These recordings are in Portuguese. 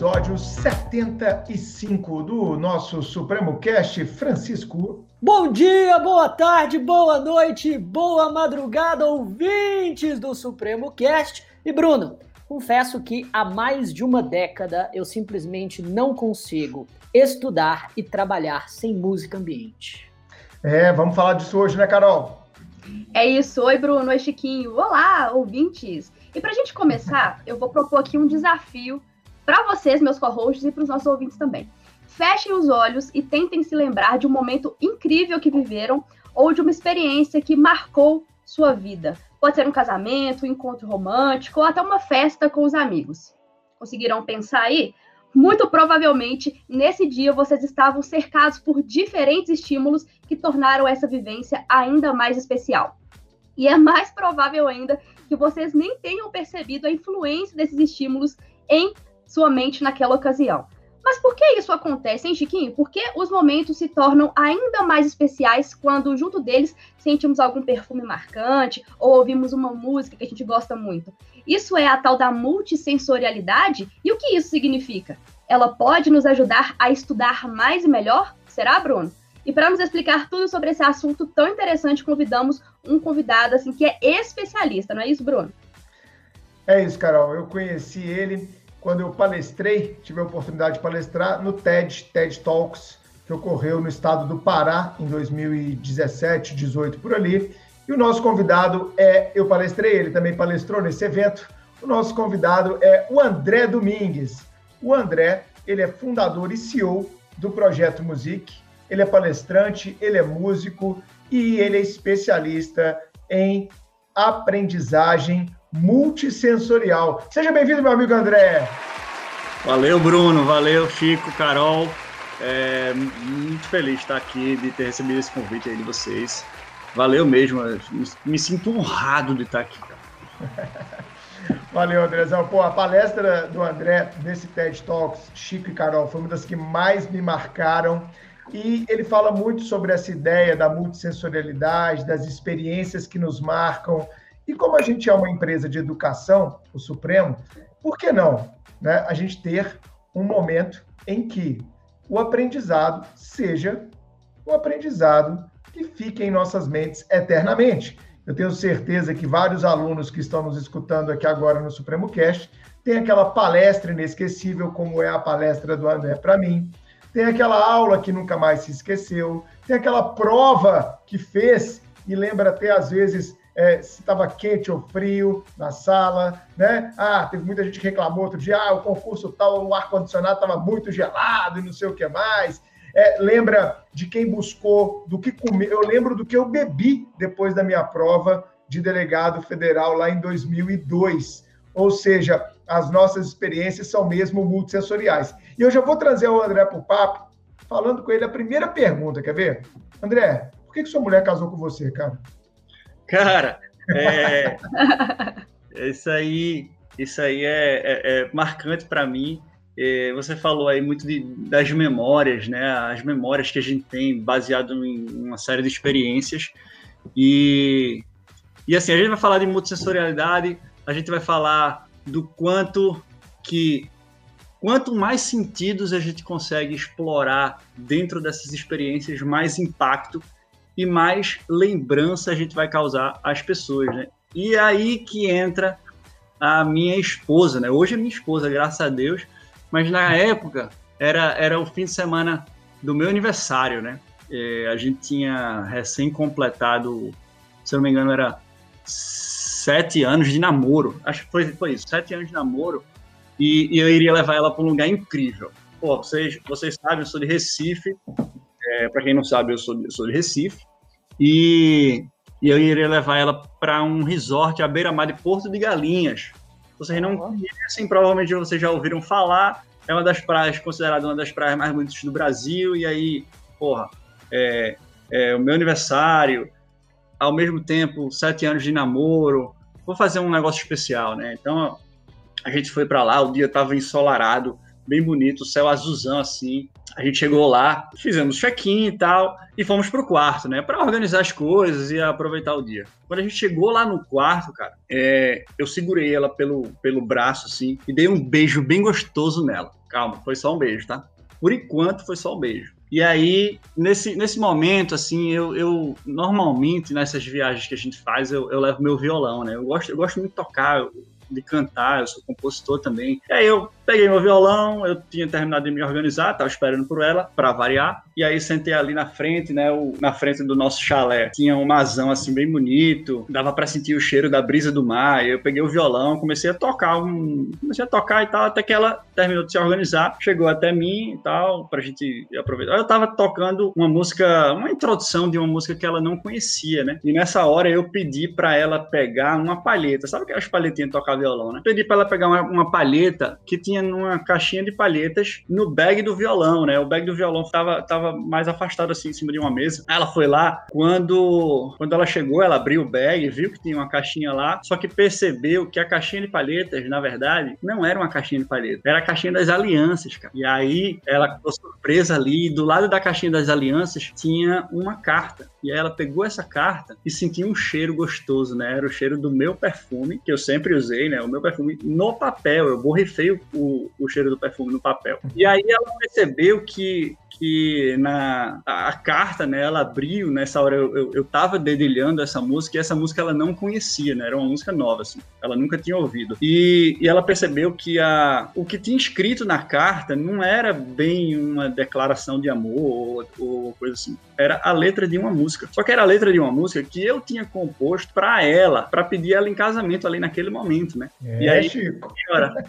episódio 75 do nosso Supremo Cast, Francisco. Bom dia, boa tarde, boa noite, boa madrugada, ouvintes do Supremo Cast. E Bruno, confesso que há mais de uma década eu simplesmente não consigo estudar e trabalhar sem música ambiente. É, vamos falar disso hoje, né, Carol? É isso. Oi, Bruno. Oi, Chiquinho. Olá, ouvintes. E para a gente começar, eu vou propor aqui um desafio para vocês, meus co-hosts, e para os nossos ouvintes também. Fechem os olhos e tentem se lembrar de um momento incrível que viveram ou de uma experiência que marcou sua vida. Pode ser um casamento, um encontro romântico ou até uma festa com os amigos. Conseguiram pensar aí? Muito provavelmente, nesse dia, vocês estavam cercados por diferentes estímulos que tornaram essa vivência ainda mais especial. E é mais provável ainda que vocês nem tenham percebido a influência desses estímulos em sua mente naquela ocasião. Mas por que isso acontece, hein, Chiquinho? Porque os momentos se tornam ainda mais especiais quando, junto deles, sentimos algum perfume marcante ou ouvimos uma música que a gente gosta muito. Isso é a tal da multissensorialidade. E o que isso significa? Ela pode nos ajudar a estudar mais e melhor? Será, Bruno? E para nos explicar tudo sobre esse assunto tão interessante, convidamos um convidado assim que é especialista, não é isso, Bruno? É isso, Carol. Eu conheci ele quando eu palestrei, tive a oportunidade de palestrar no TED, TED Talks, que ocorreu no estado do Pará em 2017, 18 por ali. E o nosso convidado é, eu palestrei, ele também palestrou nesse evento. O nosso convidado é o André Domingues. O André, ele é fundador e CEO do Projeto Music. Ele é palestrante, ele é músico e ele é especialista em aprendizagem multissensorial. Seja bem-vindo, meu amigo André. Valeu, Bruno. Valeu, Chico, Carol. É, muito feliz de estar aqui, de ter recebido esse convite aí de vocês. Valeu mesmo. Me sinto honrado de estar aqui. Valeu, Andrezão. Pô, a palestra do André nesse TED Talks, Chico e Carol, foi uma das que mais me marcaram. E ele fala muito sobre essa ideia da multissensorialidade, das experiências que nos marcam, e como a gente é uma empresa de educação, o Supremo, por que não né, a gente ter um momento em que o aprendizado seja um aprendizado que fique em nossas mentes eternamente? Eu tenho certeza que vários alunos que estão nos escutando aqui agora no Supremo Cast têm aquela palestra inesquecível, como é a palestra do André para mim, tem aquela aula que nunca mais se esqueceu, tem aquela prova que fez e lembra até às vezes é, se estava quente ou frio na sala, né? Ah, teve muita gente que reclamou outro dia, ah, o concurso tal, o ar-condicionado estava muito gelado e não sei o que mais. É, lembra de quem buscou, do que comeu. Eu lembro do que eu bebi depois da minha prova de delegado federal lá em 2002. Ou seja, as nossas experiências são mesmo multissensoriais. E eu já vou trazer o André para o papo, falando com ele a primeira pergunta, quer ver? André, por que, que sua mulher casou com você, cara? Cara, é, isso aí, isso aí é, é, é marcante para mim. É, você falou aí muito de, das memórias, né? As memórias que a gente tem baseado em uma série de experiências. E, e assim, a gente vai falar de multissensorialidade, a gente vai falar do quanto que quanto mais sentidos a gente consegue explorar dentro dessas experiências, mais impacto e mais lembrança a gente vai causar às pessoas, né? E aí que entra a minha esposa, né? Hoje é minha esposa, graças a Deus, mas na época era, era o fim de semana do meu aniversário, né? É, a gente tinha recém completado, se eu não me engano, era sete anos de namoro. Acho que foi, foi isso, sete anos de namoro. E, e eu iria levar ela para um lugar incrível. Pô, vocês, vocês sabem, eu sou de Recife. É, para quem não sabe, eu sou, eu sou de Recife. E, e eu iria levar ela para um resort à beira-mar de Porto de Galinhas. Vocês não conhecem, provavelmente vocês já ouviram falar. É uma das praias, considerada uma das praias mais bonitas do Brasil. E aí, porra, é, é o meu aniversário, ao mesmo tempo, sete anos de namoro. Vou fazer um negócio especial, né? Então, a gente foi para lá, o dia estava ensolarado, bem bonito, céu azulzão assim a gente chegou lá, fizemos check-in e tal, e fomos pro quarto, né? Para organizar as coisas e aproveitar o dia. Quando a gente chegou lá no quarto, cara, é, eu segurei ela pelo, pelo braço, assim, e dei um beijo bem gostoso nela. calma, foi só um beijo, tá? Por enquanto foi só um beijo. E aí, nesse, nesse momento, assim, eu, eu normalmente nessas viagens que a gente faz, eu, eu levo meu violão, né? Eu gosto, eu gosto muito de tocar, de cantar, eu sou compositor também. E aí eu peguei meu violão, eu tinha terminado de me organizar, estava esperando por ela, para variar. E aí sentei ali na frente, né, o, na frente do nosso chalé. Tinha um mazão assim bem bonito, dava para sentir o cheiro da brisa do mar. Eu peguei o violão, comecei a tocar, um, comecei a tocar e tal, até que ela terminou de se organizar, chegou até mim e tal, pra gente aproveitar. Eu tava tocando uma música, uma introdução de uma música que ela não conhecia, né? E nessa hora eu pedi para ela pegar uma palheta. Sabe aquelas palhetinhas tocar violão, né? Pedi para ela pegar uma, uma palheta que tinha numa caixinha de palhetas no bag do violão, né? O bag do violão tava, tava mais afastado assim em cima de uma mesa. Ela foi lá, quando, quando ela chegou, ela abriu o bag, viu que tinha uma caixinha lá, só que percebeu que a caixinha de palhetas, na verdade, não era uma caixinha de palhetas, era a caixinha das alianças, cara. E aí ela ficou surpresa ali, do lado da caixinha das alianças tinha uma carta. E aí ela pegou essa carta e sentiu um cheiro gostoso, né? Era o cheiro do meu perfume, que eu sempre usei, né? O meu perfume no papel. Eu borrifei o, o cheiro do perfume no papel. E aí ela percebeu que que na a, a, carta, né, ela abriu, nessa hora eu, eu, eu tava dedilhando essa música e essa música ela não conhecia, né, era uma música nova, assim, ela nunca tinha ouvido. E, e ela percebeu que a, o que tinha escrito na carta não era bem uma declaração de amor ou, ou coisa assim, era a letra de uma música. Só que era a letra de uma música que eu tinha composto para ela, para pedir ela em casamento ali naquele momento, né? É, e aí, Chico.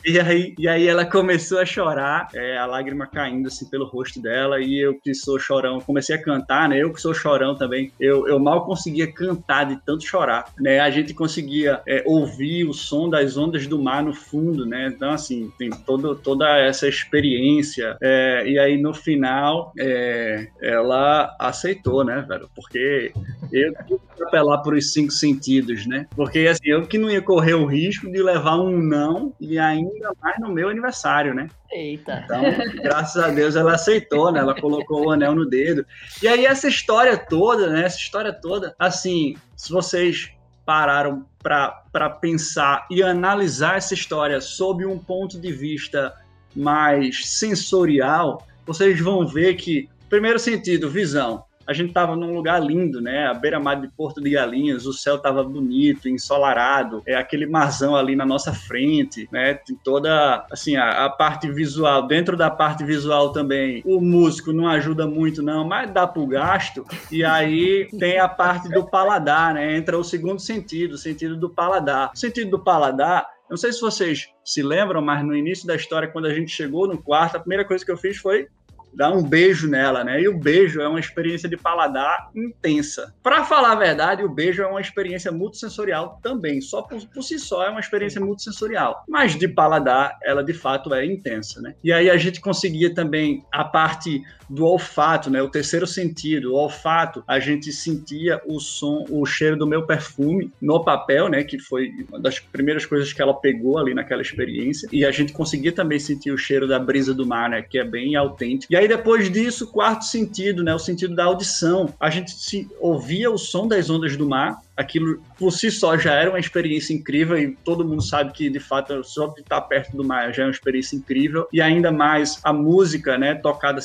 E aí, e aí ela começou a chorar, é, a lágrima caindo assim pelo rosto dela e eu que sou chorão, comecei a cantar, né? Eu que sou chorão também, eu, eu mal conseguia cantar de tanto chorar, né? A gente conseguia é, ouvir o som das ondas do mar no fundo, né? Então, assim, tem todo, toda essa experiência. É, e aí, no final, é, ela aceitou, né, velho? Porque eu apelar por os cinco sentidos, né? Porque, assim, eu que não ia correr o risco de levar um não e ainda mais no meu aniversário, né? Eita. Então, graças a Deus ela aceitou, né? Ela colocou o anel no dedo. E aí essa história toda, né? Essa história toda, assim, se vocês pararam para pensar e analisar essa história sob um ponto de vista mais sensorial, vocês vão ver que, primeiro sentido, visão a gente estava num lugar lindo, né? A beira-mar de Porto de Galinhas, o céu estava bonito, ensolarado, é aquele marzão ali na nossa frente, né? Tem toda, assim, a, a, parte visual, dentro da parte visual também, o músico não ajuda muito não, mas dá pro gasto. E aí tem a parte do paladar, né? Entra o segundo sentido, o sentido do paladar. O sentido do paladar não sei se vocês se lembram, mas no início da história, quando a gente chegou no quarto, a primeira coisa que eu fiz foi dar um beijo nela, né? E o beijo é uma experiência de paladar intensa. Para falar a verdade, o beijo é uma experiência multissensorial também. Só por, por, si só é uma experiência multissensorial. Mas de paladar, ela de fato é intensa, né? E aí a gente conseguia também a parte do olfato, né? O terceiro sentido, o olfato, a gente sentia o som, o cheiro do meu perfume no papel, né? Que foi uma das primeiras coisas que ela pegou ali naquela experiência. E a gente conseguia também sentir o cheiro da brisa do mar, né? Que é bem autêntico. E aí depois disso, quarto sentido, né? O sentido da audição. A gente se ouvia o som das ondas do mar aquilo por si só já era uma experiência incrível e todo mundo sabe que de fato só de estar perto do mar já é uma experiência incrível e ainda mais a música, né, tocada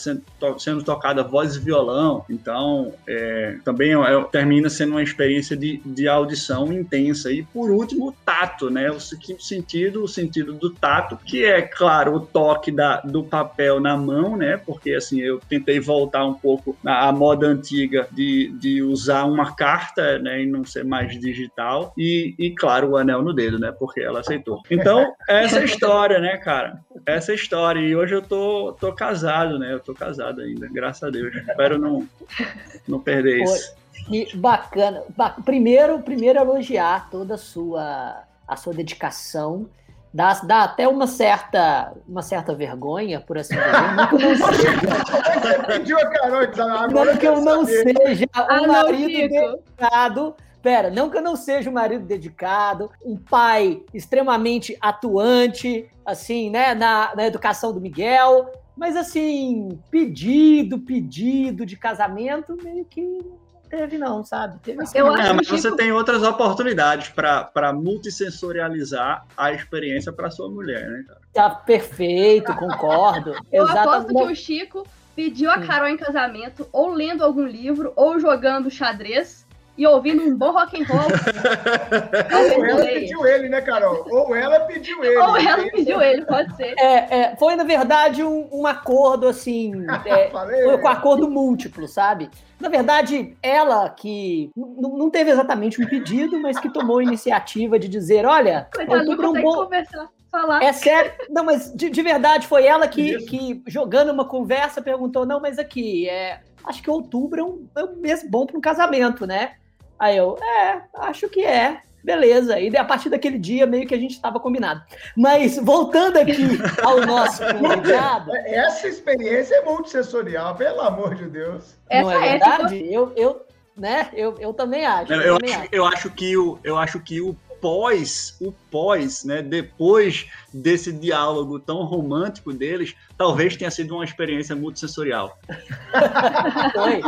sendo, to, sendo tocada voz e violão, então é, também é, é, termina sendo uma experiência de, de audição intensa e por último o tato, né, o quinto sentido, o sentido do tato, que é claro o toque da, do papel na mão, né, porque assim eu tentei voltar um pouco à moda antiga de, de usar uma carta, né, e não ser mais digital e, e, claro, o anel no dedo, né? Porque ela aceitou. Então, essa é história, né, cara? Essa é história. E hoje eu tô, tô casado, né? Eu tô casado ainda, graças a Deus. Espero não, não perder isso. Que bacana. Primeiro, primeiro elogiar toda a sua, a sua dedicação Dá, dá até uma certa, uma certa vergonha, por assim dizer. Não que eu não seja. pediu a Carol, não que eu não seja um ah, marido dedicado Pera, não que eu não seja um marido dedicado, um pai extremamente atuante, assim, né, na, na educação do Miguel, mas assim, pedido, pedido de casamento, meio que teve, não, sabe? Teve eu acho mas Chico... você tem outras oportunidades para multissensorializar a experiência para sua mulher, né, cara? Tá perfeito, concordo. Eu Exatamente. aposto que o Chico pediu a Carol em casamento, ou lendo algum livro, ou jogando xadrez e ouvindo um bom rock and roll. Ou ela pediu ele, né, Carol? Ou ela pediu ele. Ou ela pediu ele, pode ser. É, é, foi, na verdade, um, um acordo, assim, é, foi com acordo múltiplo, sabe? Na verdade, ela que não teve exatamente um pedido, mas que tomou a iniciativa de dizer, olha, Coitado, não consegue bom... conversar. Falar. É sério, não, mas de, de verdade foi ela que, que, jogando uma conversa, perguntou: não, mas aqui, é, acho que outubro é um, é um mês bom para um casamento, né? Aí eu, é, acho que é. Beleza. E a partir daquele dia, meio que a gente estava combinado. Mas, voltando aqui ao nosso convidado. Essa experiência é multissensorial, pelo amor de Deus. Não é verdade? É, eu, eu, né? Eu, eu também acho. Eu, eu, também acho, acho. eu acho que o, eu acho que o pós, o pós, né, depois desse diálogo tão romântico deles, talvez tenha sido uma experiência multissensorial. Foi.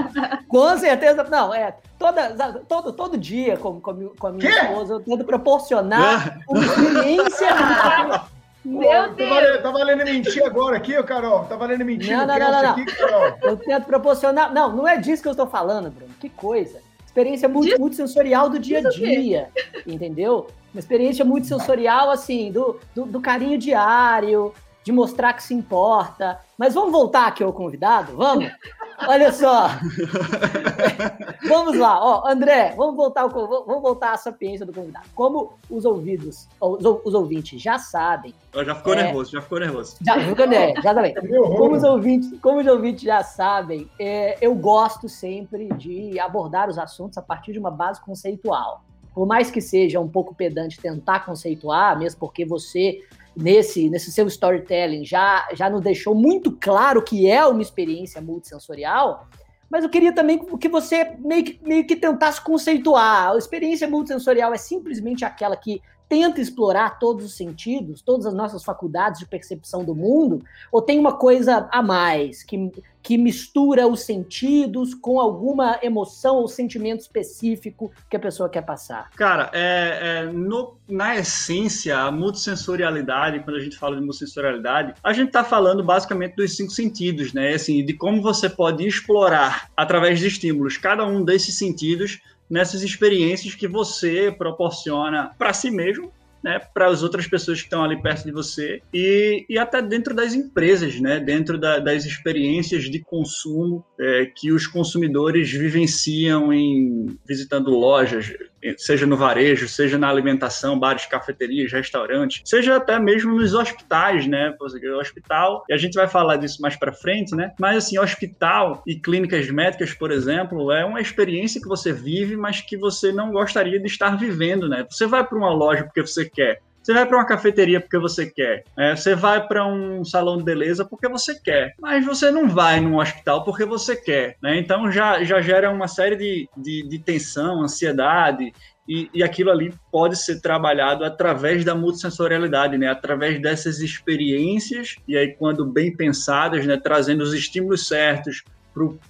Com certeza. Não, é. Toda, todo, todo dia, com, com, com a minha que? esposa, eu tento proporcionar uma experiência. Meu Deus! Tá valendo, tá valendo mentir agora aqui, Carol? Tá valendo mentir não, não, não, não, aqui, Carol? Eu tento proporcionar. Não, não é disso que eu estou falando, Bruno. Que coisa experiência muito, muito sensorial do dia a dia, entendeu? Uma experiência muito sensorial, assim, do, do, do, carinho diário, de mostrar que se importa. Mas vamos voltar aqui ao convidado? Vamos? Olha só. vamos lá, ó, André, vamos voltar, ao, vamos voltar à sapiência do convidado. Como os ouvidos, os, os ouvintes já sabem. Já ficou é, nervoso, já ficou nervoso. Já ficou nervoso, já também. Como os ouvintes, como os ouvintes já sabem, é, eu gosto sempre de abordar os assuntos a partir de uma base conceitual. Por mais que seja um pouco pedante tentar conceituar, mesmo porque você nesse, nesse seu storytelling já, já nos deixou muito claro que é uma experiência multissensorial, mas eu queria também que você meio que, meio que tentasse conceituar. A experiência multissensorial é simplesmente aquela que tenta explorar todos os sentidos, todas as nossas faculdades de percepção do mundo, ou tem uma coisa a mais que, que mistura os sentidos com alguma emoção ou sentimento específico que a pessoa quer passar? Cara, é, é no, na essência, a multissensorialidade, quando a gente fala de multissensorialidade, a gente está falando basicamente dos cinco sentidos, né? Assim, de como você pode explorar através de estímulos cada um desses sentidos nessas experiências que você proporciona para si mesmo, né, para as outras pessoas que estão ali perto de você e, e até dentro das empresas, né, dentro da, das experiências de consumo é, que os consumidores vivenciam em visitando lojas, seja no varejo, seja na alimentação, bares, cafeterias, restaurantes, seja até mesmo nos hospitais, né? O hospital, e a gente vai falar disso mais para frente, né? Mas assim, hospital e clínicas médicas, por exemplo, é uma experiência que você vive, mas que você não gostaria de estar vivendo, né? Você vai para uma loja porque você quer, você vai para uma cafeteria porque você quer. É, você vai para um salão de beleza porque você quer. Mas você não vai num hospital porque você quer. Né? Então já, já gera uma série de, de, de tensão, ansiedade. E, e, aquilo ali pode ser trabalhado através da multissensorialidade, né? através dessas experiências, e aí, quando bem pensadas, né? trazendo os estímulos certos,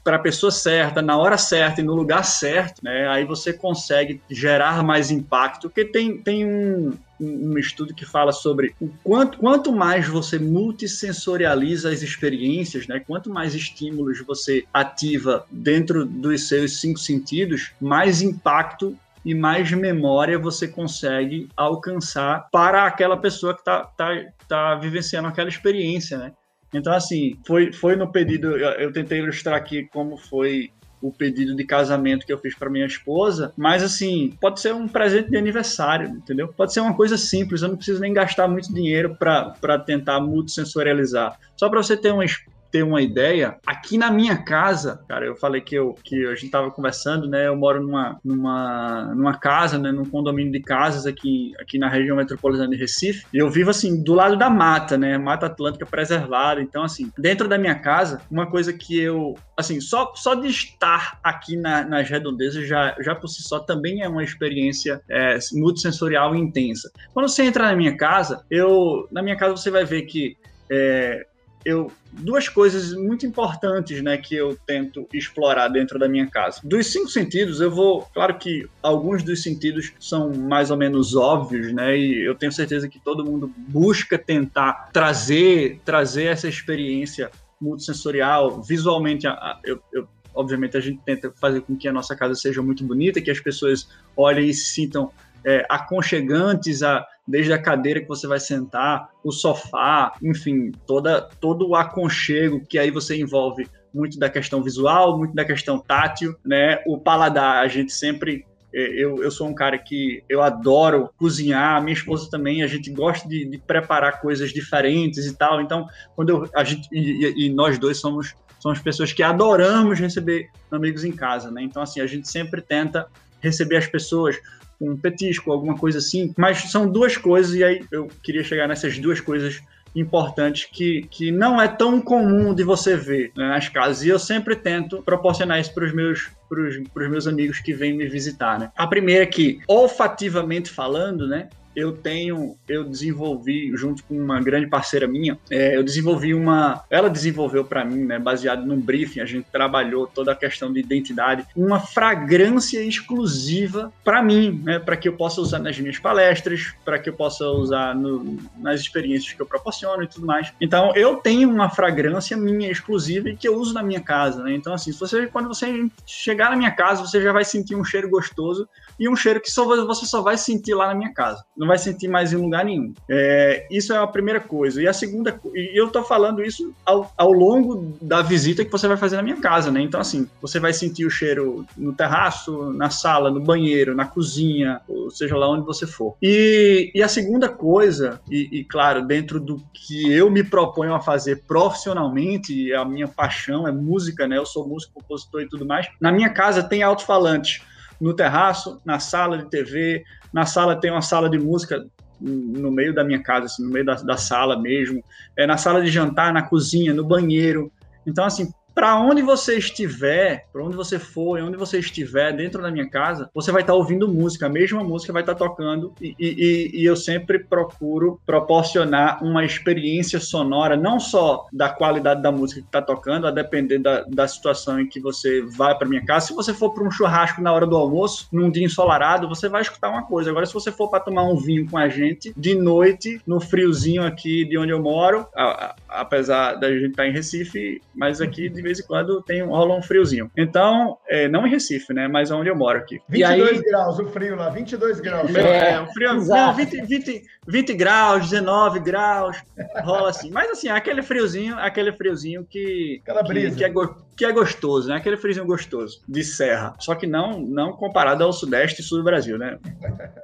para a pessoa certa, na hora certa e no lugar certo, né? Aí você consegue gerar mais impacto, porque tem, tem um, um estudo que fala sobre o quanto, quanto mais você multissensorializa as experiências, né? Quanto mais estímulos você ativa dentro dos seus cinco sentidos, mais impacto e mais memória você consegue alcançar para aquela pessoa que está tá, tá vivenciando aquela experiência, né? Então, assim, foi, foi no pedido, eu, eu tentei ilustrar aqui como foi o pedido de casamento que eu fiz para minha esposa, mas assim, pode ser um presente de aniversário, entendeu? Pode ser uma coisa simples, eu não preciso nem gastar muito dinheiro para tentar multissensorializar. Só para você ter uma, ter uma ideia, aqui na minha casa, cara, eu falei que, eu, que a gente tava conversando, né? Eu moro numa, numa, numa casa, né? Num condomínio de casas aqui, aqui na região metropolitana de Recife. E eu vivo, assim, do lado da mata, né? Mata Atlântica preservada. Então, assim, dentro da minha casa, uma coisa que eu, assim, só, só de estar aqui na, nas redondezas já, já por si só também é uma experiência é, multissensorial intensa. Quando você entra na minha casa, eu, na minha casa você vai ver que é, eu duas coisas muito importantes, né, que eu tento explorar dentro da minha casa. Dos cinco sentidos, eu vou, claro que alguns dos sentidos são mais ou menos óbvios, né, e eu tenho certeza que todo mundo busca tentar trazer trazer essa experiência multissensorial, visualmente, eu, eu obviamente a gente tenta fazer com que a nossa casa seja muito bonita, que as pessoas olhem e se sintam é, aconchegantes, a, desde a cadeira que você vai sentar, o sofá, enfim, toda, todo o aconchego que aí você envolve muito da questão visual, muito da questão tátil, né? O paladar, a gente sempre é, eu, eu sou um cara que eu adoro cozinhar, minha esposa também, a gente gosta de, de preparar coisas diferentes e tal. Então, quando eu, a gente e, e, nós dois somos somos pessoas que adoramos receber amigos em casa, né? Então, assim, a gente sempre tenta receber as pessoas um petisco, alguma coisa assim. Mas são duas coisas, e aí eu queria chegar nessas duas coisas importantes que, que não é tão comum de você ver né, nas casas. E eu sempre tento proporcionar isso para os meus, pros, meus amigos que vêm me visitar. Né? A primeira é que, olfativamente falando, né, eu tenho, eu desenvolvi junto com uma grande parceira minha, é, eu desenvolvi uma, ela desenvolveu para mim, né, baseado num briefing, a gente trabalhou toda a questão de identidade, uma fragrância exclusiva para mim, né, para que eu possa usar nas minhas palestras, para que eu possa usar no, nas experiências que eu proporciono e tudo mais. Então, eu tenho uma fragrância minha exclusiva e que eu uso na minha casa, né? Então, assim, você, quando você chegar na minha casa, você já vai sentir um cheiro gostoso e um cheiro que só, você só vai sentir lá na minha casa. Não vai sentir mais em lugar nenhum. É, isso é a primeira coisa. E a segunda, e eu estou falando isso ao, ao longo da visita que você vai fazer na minha casa, né? Então, assim, você vai sentir o cheiro no terraço, na sala, no banheiro, na cozinha, ou seja lá onde você for. E, e a segunda coisa, e, e claro, dentro do que eu me proponho a fazer profissionalmente, a minha paixão é música, né? Eu sou músico, compositor e tudo mais. Na minha casa tem alto-falante no terraço, na sala de TV, na sala tem uma sala de música no meio da minha casa, assim, no meio da, da sala mesmo, é, na sala de jantar, na cozinha, no banheiro. Então, assim, para onde você estiver, para onde você for, onde você estiver dentro da minha casa, você vai estar tá ouvindo música, a mesma música vai estar tá tocando e, e, e, eu sempre procuro proporcionar uma experiência sonora, não só da qualidade da música que está tocando, a depender da, da situação em que você vai para minha casa. Se você for para um churrasco na hora do almoço, num dia ensolarado, você vai escutar uma coisa. Agora, se você for para tomar um vinho com a gente de noite, no friozinho aqui de onde eu moro, a, a, apesar da gente estar tá em Recife, mas aqui de vez em quando tem rola um friozinho. Então, é, não em Recife, né? Mas onde eu moro aqui. 22 aí, graus, o frio lá, 22 graus. É, é o frio, não, 20, 20, 20 graus, 19 graus, rola assim. Mas assim, aquele friozinho, aquele friozinho que, Aquela brisa. que, que, é, que é gostoso, né? Aquele friozinho gostoso de serra. Só que não, não comparado ao sudeste e sul do Brasil, né?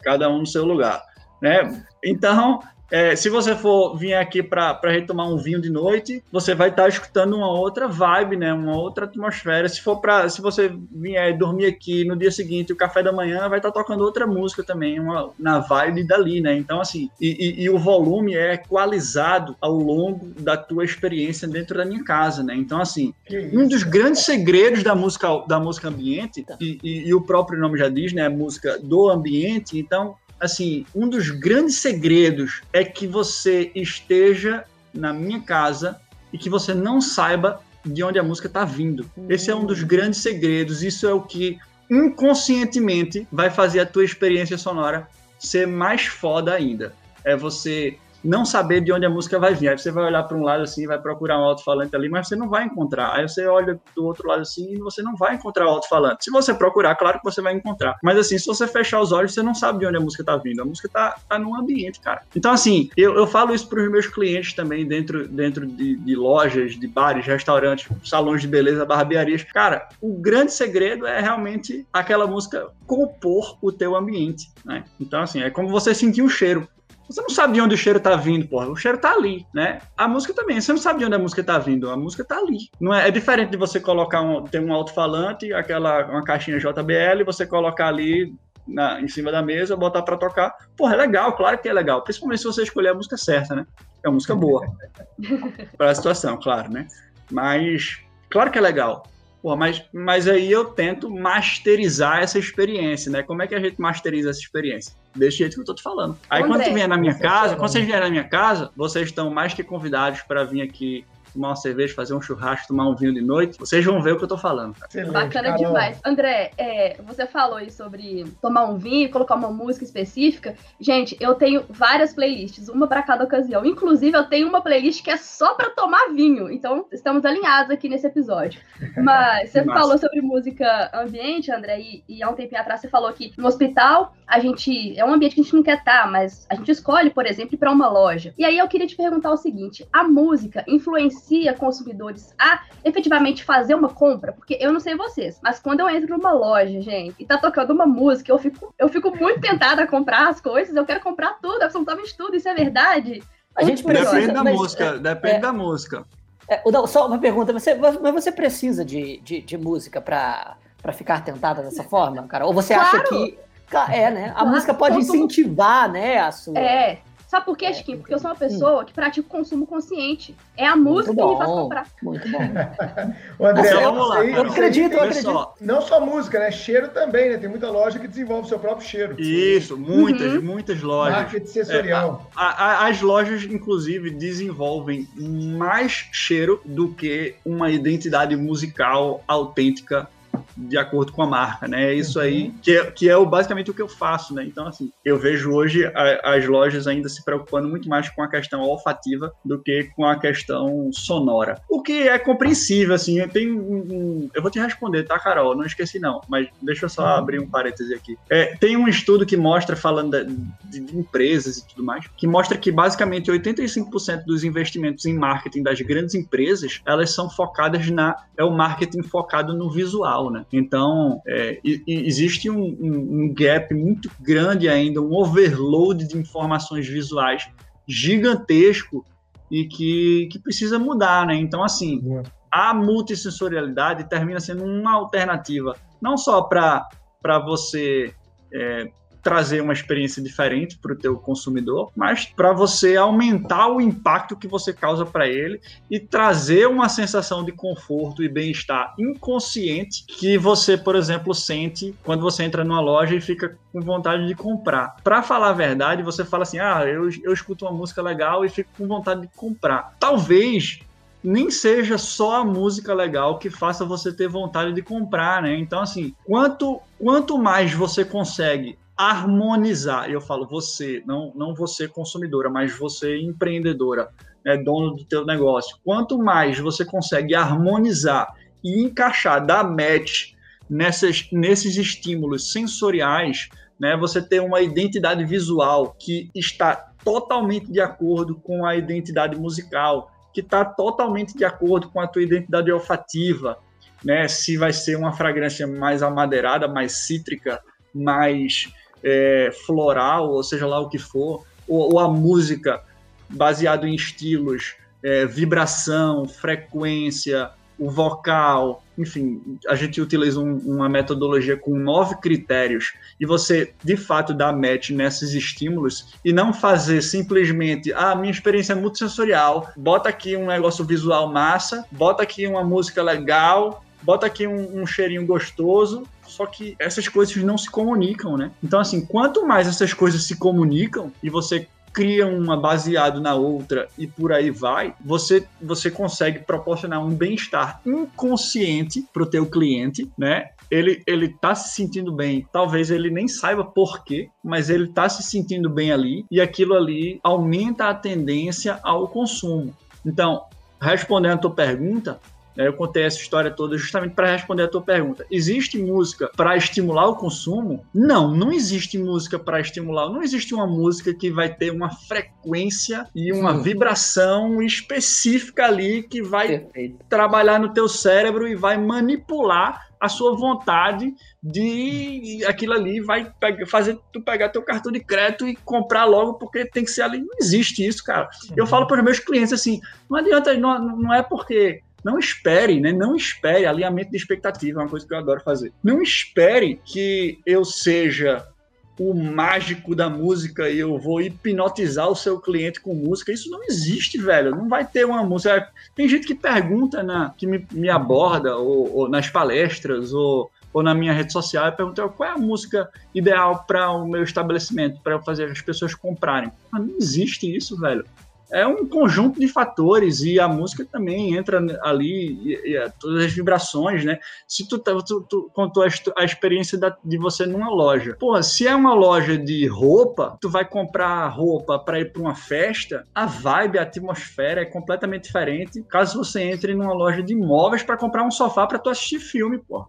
Cada um no seu lugar. Né? Então, é, se você for vir aqui para retomar um vinho de noite, você vai estar tá escutando uma outra vibe, né? Uma outra atmosfera. Se for para, se você vier dormir aqui no dia seguinte, o café da manhã vai estar tá tocando outra música também, uma, na vibe dali, né? Então assim, e, e, e, o volume é equalizado ao longo da tua experiência dentro da minha casa, né? Então assim, um dos grandes segredos da música da música ambiente e, e o próprio nome já diz, né? A música do ambiente. Então assim, um dos grandes segredos é que você esteja na minha casa e que você não saiba de onde a música está vindo. Esse é um dos grandes segredos. Isso é o que inconscientemente vai fazer a tua experiência sonora ser mais foda ainda. É você não saber de onde a música vai vir. Aí você vai olhar para um lado assim, vai procurar um alto-falante ali, mas você não vai encontrar. Aí você olha do outro lado assim e você não vai encontrar o alto-falante. Se você procurar, claro que você vai encontrar. Mas assim, se você fechar os olhos, você não sabe de onde a música está vindo. A música tá no ambiente, cara. Então, assim, eu, eu falo isso para os meus clientes também, dentro, dentro de, de lojas, de bares, restaurantes, salões de beleza, barbearias. Cara, o grande segredo é realmente aquela música compor o teu ambiente, né? Então, assim, é como você sentir um cheiro. Você não sabe de onde o cheiro tá vindo, porra. O cheiro tá ali, né? A música também. Você não sabe de onde a música tá vindo. A música tá ali. Não é, é diferente de você colocar um, ter um alto-falante, aquela uma caixinha JBL, você colocar ali na, em cima da mesa, botar para tocar. Porra, é legal, claro que é legal. Principalmente se você escolher a música certa, né? É uma música boa. para a situação, claro, né? Mas, claro que é legal. Pô, mas, mas aí eu tento masterizar essa experiência, né? Como é que a gente masteriza essa experiência? Desse jeito que eu tô te falando. Aí André, quando tu vier na minha casa, quando vocês vierem na minha casa, vocês estão mais que convidados para vir aqui tomar uma cerveja, fazer um churrasco, tomar um vinho de noite, vocês vão ver o que eu tô falando. Excelente, Bacana Carol. demais. André, é, você falou aí sobre tomar um vinho, colocar uma música específica. Gente, eu tenho várias playlists, uma para cada ocasião. Inclusive, eu tenho uma playlist que é só para tomar vinho. Então, estamos alinhados aqui nesse episódio. Mas você falou sobre música ambiente, André, e, e há um tempinho atrás você falou que no hospital a gente é um ambiente que a gente não quer estar, tá, mas a gente escolhe, por exemplo, ir para uma loja. E aí eu queria te perguntar o seguinte: a música influencia consumidores a efetivamente fazer uma compra? Porque eu não sei vocês, mas quando eu entro numa loja, gente, e tá tocando uma música, eu fico, eu fico muito tentada a comprar as coisas, eu quero comprar tudo, absolutamente tudo, isso é verdade? A gente precisa, depende da mas, música, é, depende é, da música. É, só uma pergunta, você, mas você precisa de, de, de música para ficar tentada dessa forma, cara? Ou você claro. acha que é, né? A claro. música pode incentivar, né, a sua. É, Sabe por quê, é, Chiquinho? Porque eu sou uma pessoa hum. que pratica o consumo consciente. É a música que me faz comprar. Muito bom. o André, então, vamos lá, eu acredito, eu acredito. Não só música, né? Cheiro também, né? Tem muita loja que desenvolve o seu próprio cheiro. Isso, muitas, uhum. muitas lojas. Marketing sensorial. É, a, a, as lojas, inclusive, desenvolvem mais cheiro do que uma identidade musical autêntica de acordo com a marca, né? É isso aí uhum. que é, que é o, basicamente o que eu faço, né? Então, assim, eu vejo hoje a, as lojas ainda se preocupando muito mais com a questão olfativa do que com a questão sonora. O que é compreensível, assim, eu tenho um, um, eu vou te responder, tá, Carol? Não esqueci não, mas deixa eu só uhum. abrir um parêntese aqui. É, tem um estudo que mostra, falando de, de empresas e tudo mais, que mostra que basicamente 85% dos investimentos em marketing das grandes empresas, elas são focadas na, é o marketing focado no visual, né? Então, é, existe um, um, um gap muito grande ainda, um overload de informações visuais gigantesco e que, que precisa mudar, né? Então, assim, a multissensorialidade termina sendo uma alternativa, não só para você é, trazer uma experiência diferente para o teu consumidor, mas para você aumentar o impacto que você causa para ele e trazer uma sensação de conforto e bem-estar inconsciente que você, por exemplo, sente quando você entra numa loja e fica com vontade de comprar. Para falar a verdade, você fala assim: "Ah, eu, eu escuto uma música legal e fico com vontade de comprar". Talvez nem seja só a música legal que faça você ter vontade de comprar, né? Então, assim, quanto, quanto mais você consegue harmonizar. Eu falo você, não, não você consumidora, mas você empreendedora, né, dono do teu negócio. Quanto mais você consegue harmonizar e encaixar, dar match nessas, nesses estímulos sensoriais, né, você ter uma identidade visual que está totalmente de acordo com a identidade musical, que está totalmente de acordo com a tua identidade olfativa, né? Se vai ser uma fragrância mais amadeirada, mais cítrica, mais é, floral, ou seja lá o que for, ou, ou a música baseado em estilos, é, vibração, frequência, o vocal, enfim, a gente utiliza um, uma metodologia com nove critérios e você de fato dá match nesses estímulos e não fazer simplesmente, ah, minha experiência é muito sensorial, bota aqui um negócio visual massa, bota aqui uma música legal, bota aqui um, um cheirinho gostoso só que essas coisas não se comunicam, né? Então, assim, quanto mais essas coisas se comunicam e você cria uma baseado na outra e por aí vai, você você consegue proporcionar um bem-estar inconsciente para o teu cliente, né? Ele, ele tá se sentindo bem, talvez ele nem saiba por quê, mas ele tá se sentindo bem ali e aquilo ali aumenta a tendência ao consumo. Então, respondendo a tua pergunta, eu contei essa história toda justamente para responder a tua pergunta. Existe música para estimular o consumo? Não, não existe música para estimular. Não existe uma música que vai ter uma frequência e uma vibração específica ali que vai Perfeito. trabalhar no teu cérebro e vai manipular a sua vontade de aquilo ali vai fazer tu pegar teu cartão de crédito e comprar logo porque tem que ser ali. Não existe isso, cara. Eu uhum. falo para os meus clientes assim, não adianta, não, não é porque não espere, né? Não espere alinhamento de expectativa, é uma coisa que eu adoro fazer. Não espere que eu seja o mágico da música e eu vou hipnotizar o seu cliente com música. Isso não existe, velho. Não vai ter uma música. Tem gente que pergunta, na, que me, me aborda, ou, ou, nas palestras, ou, ou na minha rede social, e pergunta qual é a música ideal para o meu estabelecimento, para eu fazer as pessoas comprarem. Mas não existe isso, velho. É um conjunto de fatores e a música também entra ali, e, e todas as vibrações, né? Se tu, tá, tu, tu contou a, a experiência da, de você numa loja. Pô, se é uma loja de roupa, tu vai comprar roupa para ir para uma festa, a vibe, a atmosfera é completamente diferente. Caso você entre numa loja de imóveis para comprar um sofá para tu assistir filme, pô.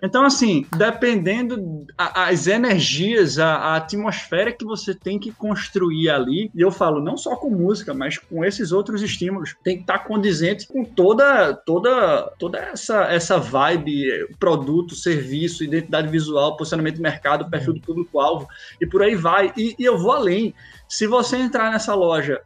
Então, assim, dependendo as energias, a, a, atmosfera que você tem que construir ali, e eu falo não só com música, mas com esses outros estímulos, tem que estar condizente com toda toda toda essa essa vibe, produto, serviço, identidade visual, posicionamento de mercado, perfil do público-alvo, e por aí vai. E, e eu vou além. Se você entrar nessa loja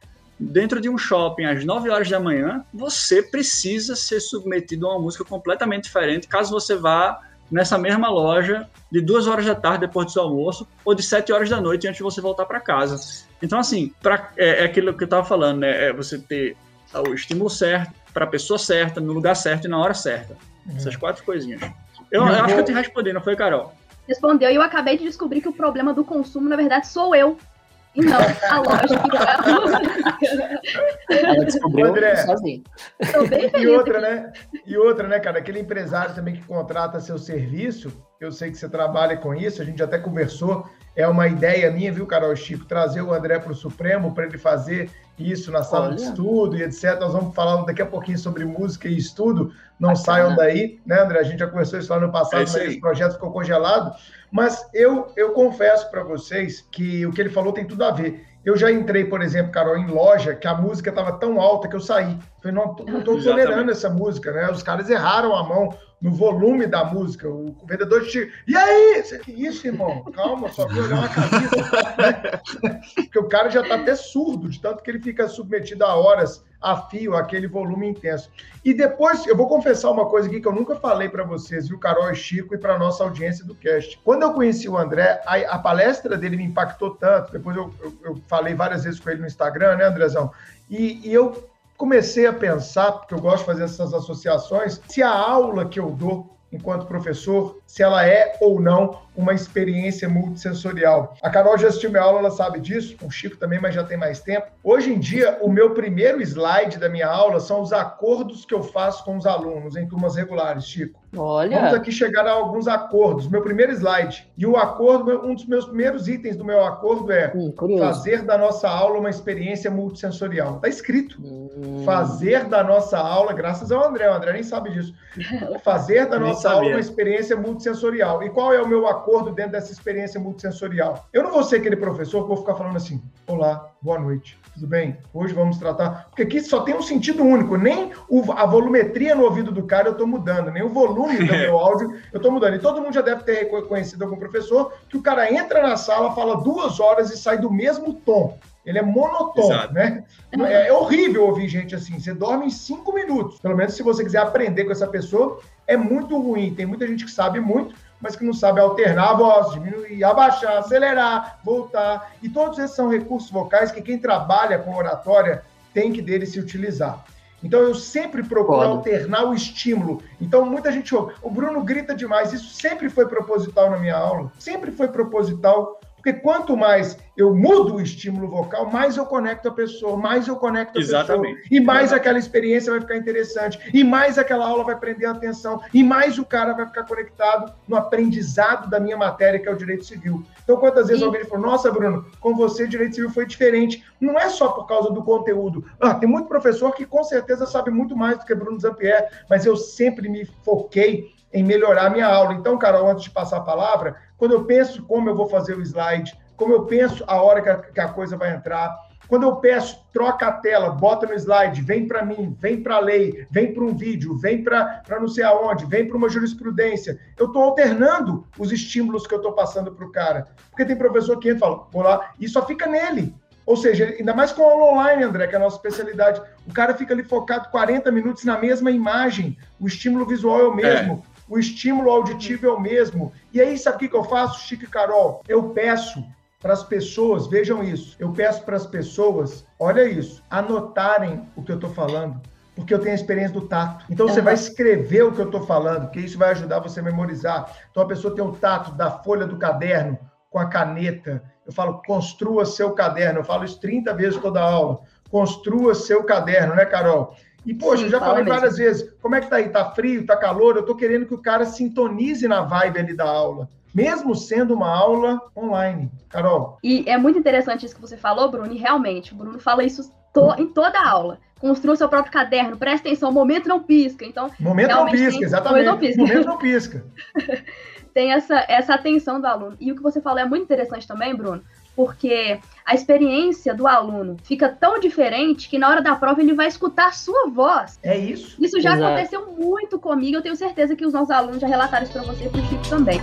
dentro de um shopping às 9 horas da manhã, você precisa ser submetido a uma música completamente diferente caso você vá nessa mesma loja de 2 horas da tarde depois do seu almoço ou de 7 horas da noite antes de você voltar para casa. Então, assim, pra, é, é, aquilo que eu estava falando, né? É você ter o estímulo certo, para a pessoa certa, no lugar certo e na hora certa. Uhum. Essas quatro coisinhas. Eu, eu acho que eu te respondi, não foi, Carol? Respondeu e eu acabei de descobrir que o problema do consumo, na verdade, sou eu. E não a lógica. Ela descobriu André, sozinha. E outra, né? E outra, né, cara? Aquele empresário também que contrata seu serviço, eu sei que você trabalha com isso, a gente até conversou, é uma ideia minha, viu, Carol Chico, trazer o André para o Supremo para ele fazer isso na sala Olha. de estudo e etc. Nós vamos falar daqui a pouquinho sobre música e estudo. Não Bacana. saiam daí, né, André? A gente já conversou isso lá no passado, é mas esse projeto ficou congelado. Mas eu, eu confesso para vocês que o que ele falou tem tudo a ver. Eu já entrei, por exemplo, Carol, em loja que a música estava tão alta que eu saí. Falei, não, não estou tolerando essa música, né? Os caras erraram a mão no volume da música. O vendedor te. E aí? Que isso, irmão? Calma, só vou olhar uma camisa. Né? Porque o cara já está até surdo, de tanto que ele fica submetido a horas a fio, aquele volume intenso. E depois, eu vou confessar uma coisa aqui que eu nunca falei para vocês, viu, Carol e Chico, e para nossa audiência do cast. Quando eu conheci o André, a, a palestra dele me impactou tanto, depois eu, eu, eu, falei várias vezes com ele no Instagram, né, Andrezão? E, e eu comecei a pensar, porque eu gosto de fazer essas associações, se a aula que eu dou enquanto professor, se ela é ou não uma experiência multissensorial. A Carol já assistiu minha aula, ela sabe disso, o Chico também, mas já tem mais tempo. Hoje em dia, o meu primeiro slide da minha aula são os acordos que eu faço com os alunos em turmas regulares, Chico. Olha. Vamos aqui chegar a alguns acordos. Meu primeiro slide. E o acordo, um dos meus primeiros itens do meu acordo é hum, fazer da nossa aula uma experiência multissensorial. Está escrito. Hum. Fazer da nossa aula, graças ao André, o André nem sabe disso. Fazer da nossa aula uma experiência multissensorial. E qual é o meu acordo dentro dessa experiência multissensorial? Eu não vou ser aquele professor que vou ficar falando assim: olá, boa noite tudo bem? Hoje vamos tratar. Porque aqui só tem um sentido único. Nem a volumetria no ouvido do cara eu estou mudando, nem o volume do meu áudio eu estou mudando. E todo mundo já deve ter reconhecido algum professor que o cara entra na sala, fala duas horas e sai do mesmo tom. Ele é monotônico, né? É, é, horrível ouvir gente assim. Você dorme em cinco minutos. Pelo menos se você quiser aprender com essa pessoa, é muito ruim. Tem muita gente que sabe muito, mas que não sabe alternar a voz, diminuir, abaixar, acelerar, voltar. E todos esses são recursos vocais que quem trabalha com oratória tem que dele se utilizar. Então eu sempre procuro Pode. alternar o estímulo. Então muita gente ouve, o Bruno grita demais. Isso sempre foi proposital na minha aula, sempre foi proposital porque quanto mais eu mudo o estímulo vocal, mais eu conecto a pessoa, mais eu conecto a Exatamente. pessoa. E mais aquela experiência vai ficar interessante. E mais aquela aula vai prender a atenção. E mais o cara vai ficar conectado no aprendizado da minha matéria, que é o direito civil. Então, quantas vezes e... alguém falou, nossa, Bruno, com você direito civil foi diferente. Não é só por causa do conteúdo. Ah, tem muito professor que com certeza sabe muito mais do que Bruno Zampier, mas eu sempre me foquei em melhorar a minha aula. Então, Carol, antes de passar a palavra, quando eu penso como eu vou fazer o slide, como eu penso a hora que a, que a coisa vai entrar, quando eu peço, troca a tela, bota no slide, vem para mim, vem para a lei, vem para um vídeo, vem para não sei aonde, vem para uma jurisprudência. Eu estou alternando os estímulos que eu estou passando para o cara. Porque tem professor que entra e fala, vou lá, e só fica nele. Ou seja, ainda mais com aula online, André, que é a nossa especialidade, o cara fica ali focado 40 minutos na mesma imagem, o estímulo visual é o mesmo. O estímulo auditivo é o mesmo. E aí, sabe o que, que eu faço, Chico e Carol? Eu peço para as pessoas, vejam isso, eu peço para as pessoas, olha isso, anotarem o que eu estou falando, porque eu tenho a experiência do tato. Então você vai escrever o que eu estou falando, que isso vai ajudar você a memorizar. Então a pessoa tem o tato da folha do caderno com a caneta. Eu falo, construa seu caderno. Eu falo isso 30 vezes toda aula construa seu caderno, né, Carol? E, poxa, Sim, eu já falei mesmo. várias vezes, como é que tá aí? Tá frio, tá calor? Eu tô querendo que o cara sintonize na vibe ali da aula mesmo sendo uma aula online. Carol. E é muito interessante isso que você falou, Bruno, e realmente, o Bruno fala isso to em toda a aula. Construa seu próprio caderno, presta atenção, o momento não pisca. Então, momento não pisca, tem... exatamente. Momento não pisca. Momento não pisca. tem essa, essa atenção do aluno. E o que você falou é muito interessante também, Bruno, porque a experiência do aluno fica tão diferente que na hora da prova ele vai escutar a sua voz. É isso. Isso já Exato. aconteceu muito comigo, eu tenho certeza que os nossos alunos já relataram isso para você e para o Chico também.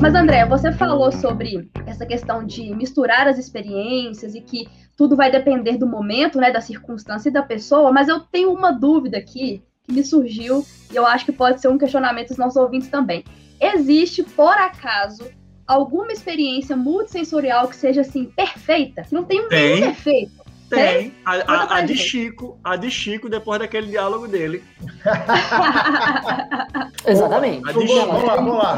Mas, André, você falou sobre essa questão de misturar as experiências e que tudo vai depender do momento, né, da circunstância e da pessoa, mas eu tenho uma dúvida aqui que me surgiu e eu acho que pode ser um questionamento dos nossos ouvintes também. Existe, por acaso, alguma experiência multissensorial que seja assim perfeita? Que não tem um tem. defeito? Tem. A, a, a, de Chico, a de Chico, depois daquele diálogo dele. Exatamente. A de Chico. Vamos lá, vamos lá.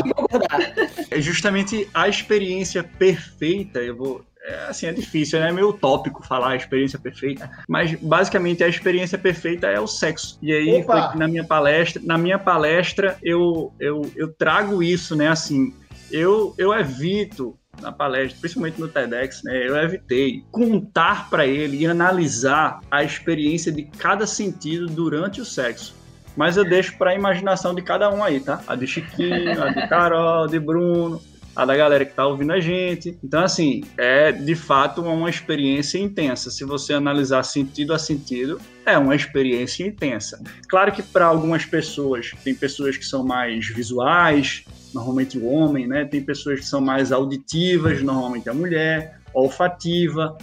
É justamente a experiência perfeita, eu vou. É, assim, é difícil, né? É meio utópico falar a experiência perfeita, mas basicamente a experiência perfeita é o sexo. E aí, na minha palestra, na minha palestra, eu, eu, eu trago isso, né? Assim, eu, eu evito na palestra, principalmente no TEDx, né, eu evitei contar para ele e analisar a experiência de cada sentido durante o sexo. Mas eu deixo para a imaginação de cada um aí, tá? A de Chiquinho, a de Carol, de Bruno, a da galera que está ouvindo a gente. Então, assim, é de fato uma experiência intensa. Se você analisar sentido a sentido, é uma experiência intensa. Claro que para algumas pessoas, tem pessoas que são mais visuais, normalmente o homem, né? Tem pessoas que são mais auditivas, normalmente a mulher, olfativa.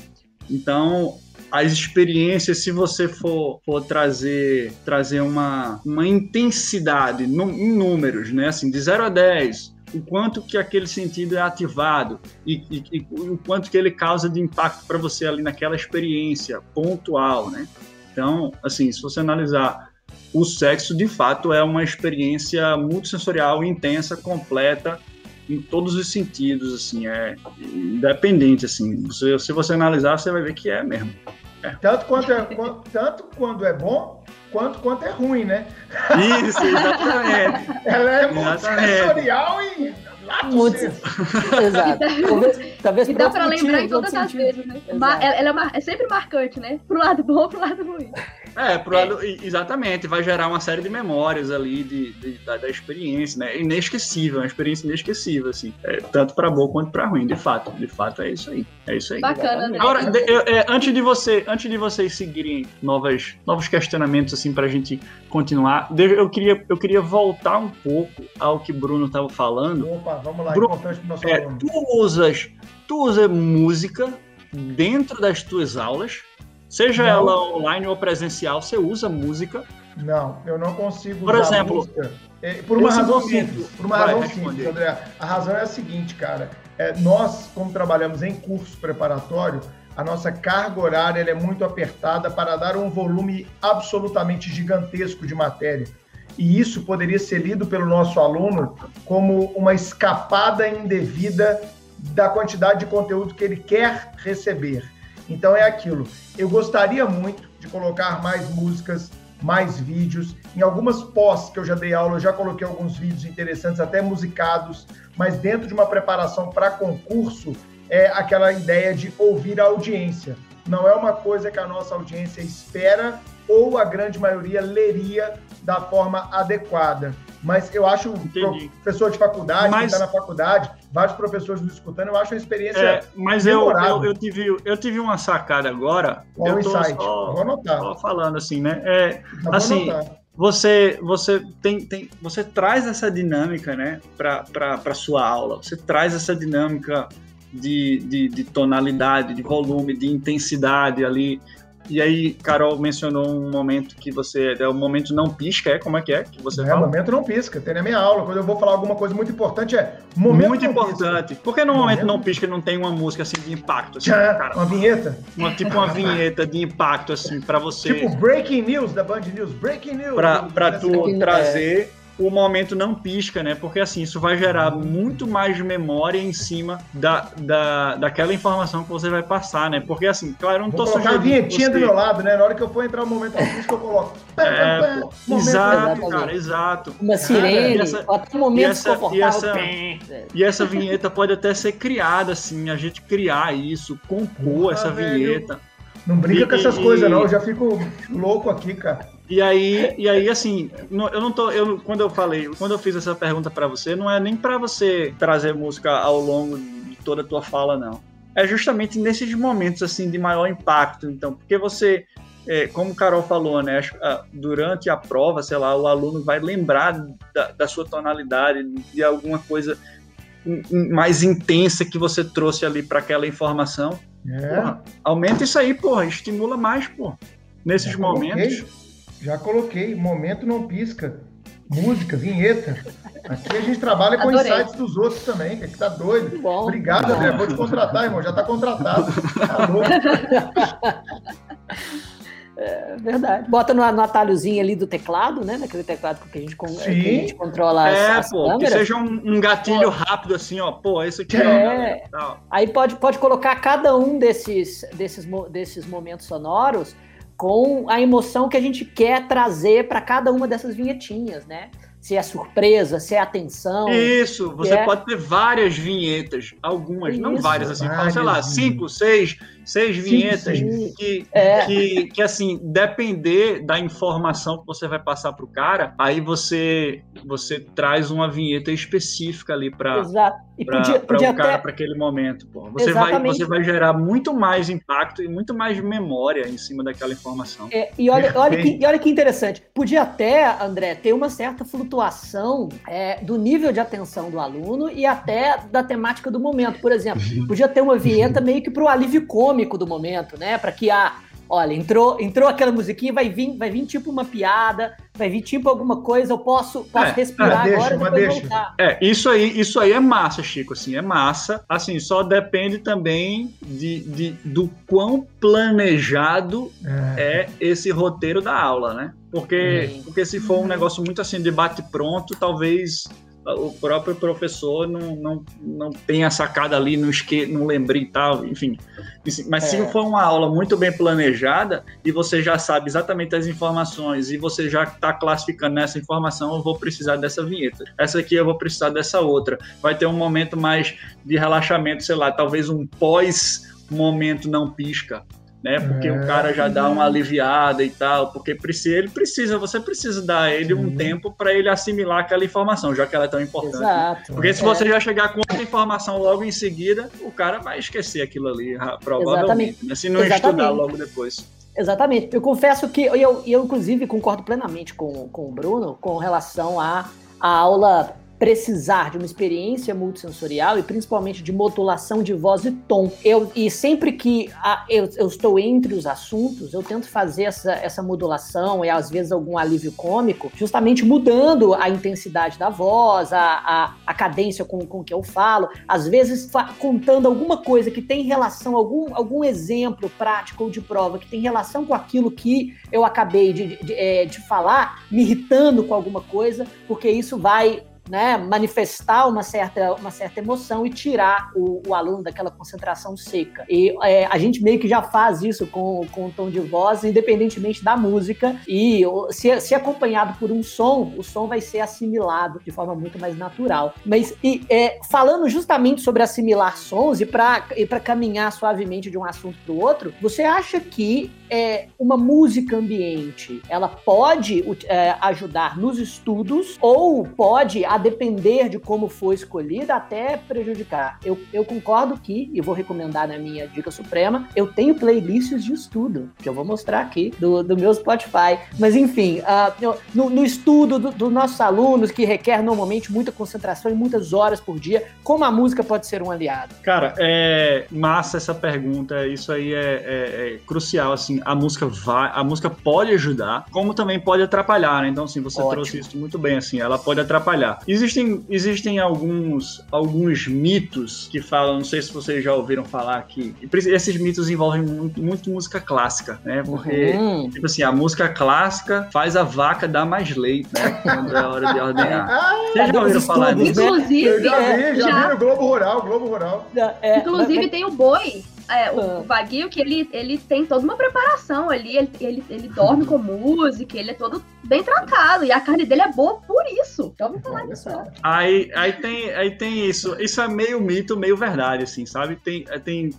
Então, as experiências, se você for, for trazer, trazer uma, uma intensidade em números, né? Assim, de 0 a 10, o quanto que aquele sentido é ativado e, e, e o quanto que ele causa de impacto para você ali naquela experiência pontual, né? Então, assim, se você analisar o sexo de fato é uma experiência multissensorial, intensa, completa em todos os sentidos, assim, é independente, assim. Se você analisar, você vai ver que é mesmo. É. Tanto, quanto é, tanto quando é bom, quanto quanto é ruim, né? Isso, exatamente. Ela é multissensorial e muito. Exato. Talvez, talvez e dá para lembrar em todas as vezes, né? Ela é, é, sempre marcante, né? Pro lado bom, pro lado ruim. É, pro é. exatamente, vai gerar uma série de memórias ali de, de da, da, experiência, né? Inesquecível, uma experiência inesquecível, assim, é, tanto para bom quanto para ruim, de fato, de fato é isso aí, é isso aí. Bacana, né? Agora, de, é, antes de você, antes de vocês seguirem novas, novos questionamentos assim para a gente continuar, eu queria, eu queria voltar um pouco ao que Bruno estava falando. Opa, vamos lá, Bruno, importante pro nosso é, Tu usas, tu usa música dentro das tuas aulas Seja não. ela online ou presencial, você usa música? Não, eu não consigo por exemplo, música. É, por uma razão simples. Por uma Vai, razão simples, André. A razão é a seguinte, cara. É, nós, como trabalhamos em curso preparatório, a nossa carga horária é muito apertada para dar um volume absolutamente gigantesco de matéria. E isso poderia ser lido pelo nosso aluno como uma escapada indevida da quantidade de conteúdo que ele quer receber. Então é aquilo. Eu gostaria muito de colocar mais músicas, mais vídeos. Em algumas pós que eu já dei aula, eu já coloquei alguns vídeos interessantes, até musicados, mas dentro de uma preparação para concurso, é aquela ideia de ouvir a audiência. Não é uma coisa que a nossa audiência espera ou a grande maioria leria da forma adequada. Mas eu acho, Entendi. professor de faculdade, mas... que está na faculdade, vários professores nos escutando, eu acho uma experiência. É, mas eu, eu, eu, tive, eu tive uma sacada agora. Qual eu tô insight? Só, vou anotar. Só falando assim, né? É, assim, você você tem, tem você traz essa dinâmica, né, para a sua aula. Você traz essa dinâmica de, de, de tonalidade, de volume, de intensidade ali e aí, Carol mencionou um momento que você. É o momento não pisca, é? Como é que é que você é, fala? momento não pisca. Tem na minha aula. Quando eu vou falar alguma coisa muito importante, é momento Muito importante. Pisca. Por que no momento, momento não pisca não tem uma música assim de impacto? Assim, cara? Uma vinheta? Uma, tipo uma vinheta de impacto, assim, para você. Tipo breaking news da Band News. Breaking news. Pra, pra tu trazer o momento não pisca, né? Porque assim, isso vai gerar muito mais memória em cima da, da, daquela informação que você vai passar, né? Porque assim, claro, eu não Vou tô colocar a vinhetinha você... do meu lado, né? Na hora que eu for entrar o momento não pisca, eu coloco. É, pô, Momento exato, cara, exato. Uma sirene, e essa- até um momento e essa- e essa-. E essa vinheta pode até ser criada, assim, a gente criar isso, compor Porra, essa velho. vinheta. Não brinca E- com essas e- coisas, não. Eu já fico louco aqui, cara. E aí, e aí assim, eu não tô. Eu, quando eu falei, quando eu fiz essa pergunta pra você, não é nem pra você trazer música ao longo de toda a tua fala, não. É justamente nesses momentos assim de maior impacto, então, porque você, é, como o Carol falou, né, acho- a- durante a prova, sei lá, o aluno vai lembrar da, da sua tonalidade, de alguma coisa mais intensa que você trouxe ali para aquela informação. É. Porra, aumenta isso aí, porra, estimula mais, pô, nesses Já momentos. coloquei, já coloquei. Momento não pisca. Música, vinheta. Aqui a gente trabalha com Adorei. insights dos outros também, que tá doido. Bom. Obrigado. André. Vou te contratar, irmão. Já tá contratado. Tá. É verdade. Bota no, no atalhozinho ali do teclado, né? Naquele teclado que a gente, que a Sim. gente controla as, É, as pô, que câmeras. seja um, um gatilho rápido assim, ó. Pô, esse aqui, ó. É. tal. Aí pode, pode colocar cada um desses, desses, desses momentos sonoros com a emoção que a gente quer trazer para cada uma dessas vinhetinhas, né? Se é surpresa, se é atenção. Isso, você é- pode ter várias vinhetas, algumas, não Isso, várias, assim, várias sei lá, cinco, seis, seis vinhetas sim. que, É. que, que, assim, depender da informação que você vai passar pro cara, aí você, você traz uma vinheta específica ali para. E para o cara até. para aquele momento. Pô. Você, vai, Exatamente. você vai gerar muito mais impacto e muito mais memória em cima daquela informação. É, e, olha, olha que, e olha que interessante. Podia até, André, ter uma certa flutuação é, do nível de atenção do aluno e até da temática do momento. Por exemplo, podia ter uma vinheta meio que para o alívio cômico do momento, né? Para que a. Olha, entrou, entrou aquela musiquinha, vai vir, vai vir tipo uma piada, vai vir tipo alguma coisa, eu posso, posso É, respirar é, deixa, agora e mas depois deixa. voltar. É, isso aí, isso aí é massa, Chico, assim, é massa. Assim, só depende também de, de- do quão planejado É. é esse roteiro da aula, né? Porque, porque se for um negócio muito assim de bate pronto, talvez o próprio professor não, não, não tenha sacado ali, não, esque, não lembre e tal, enfim. Mas se É. for uma aula muito bem planejada e você já sabe exatamente as informações e você já está classificando nessa informação, eu vou precisar dessa vinheta. Essa aqui eu vou precisar dessa outra. Vai ter um momento mais de relaxamento, sei lá, talvez um pós momento não pisca né? Porque É. o cara já dá uma aliviada e tal, porque precisa, ele precisa, você precisa dar a ele um tempo para ele assimilar aquela informação, já que ela é tão importante. né? Exato. Porque se É. você já chegar com outra informação logo em seguida, o cara vai esquecer aquilo ali, provavelmente, né? se não Exatamente. estudar logo depois. Exatamente. Eu confesso que eu, eu inclusive, concordo plenamente com, com o Bruno com relação à à aula precisar de uma experiência multissensorial e principalmente de modulação de voz e tom. Eu, e sempre que a- eu, eu estou entre os assuntos, eu tento fazer essa, essa modulação e às vezes algum alívio cômico, justamente mudando a intensidade da voz, a, a, a cadência com, com que eu falo, às vezes contando alguma coisa que tem relação, algum, algum exemplo prático ou de prova que tem relação com aquilo que eu acabei de, de, eh, de falar, me irritando com alguma coisa, porque isso vai né, manifestar uma certa, uma certa emoção e tirar o, o aluno daquela concentração seca. E é, a gente meio que já faz isso com, com o tom de voz, independentemente da música, e se, se acompanhado por um som, o som vai ser assimilado de forma muito mais natural. Mas e, é, falando justamente sobre assimilar sons e para caminhar suavemente de um assunto para o outro, você acha que é, uma música ambiente ela pode é, ajudar nos estudos ou pode, a depender de como for escolhida, até prejudicar? Eu, eu concordo que, e vou recomendar na minha dica suprema, eu tenho playlists de estudo, que eu vou mostrar aqui do, do meu Spotify. Mas enfim, eu- no, no estudo do- dos nossos alunos, que requer normalmente muita concentração e muitas horas por dia, como a música pode ser um aliado? Cara, é massa essa pergunta. Isso aí é, é- é crucial. Assim, a música vai, a música pode ajudar, como também pode atrapalhar. Né? Então, assim, você Ótimo. trouxe isso muito bem. Assim, ela pode atrapalhar. Existem, existem alguns, alguns mitos que falam, não sei se vocês já ouviram falar aqui. Esses mitos envolvem muito, muito música clássica, né? Porque, uhum. tipo assim, a música clássica faz a vaca dar mais leite, né? Quando é a hora de ordenar. ah, Vocês já ouviram falar disso? Inclusive, Eu já vi, já, já vi no Globo Rural, Globo Rural. É, Inclusive, mas... tem o boi é, o, ah. Vaguio, que ele, ele tem toda uma preparação ali, ele, ele, ele dorme com música, ele é todo bem trancado, e a carne dele é boa por isso. Já ouvi falar disso. Aí, aí, tem, aí tem isso, isso é meio mito, meio verdade, assim, sabe? Tem, tem,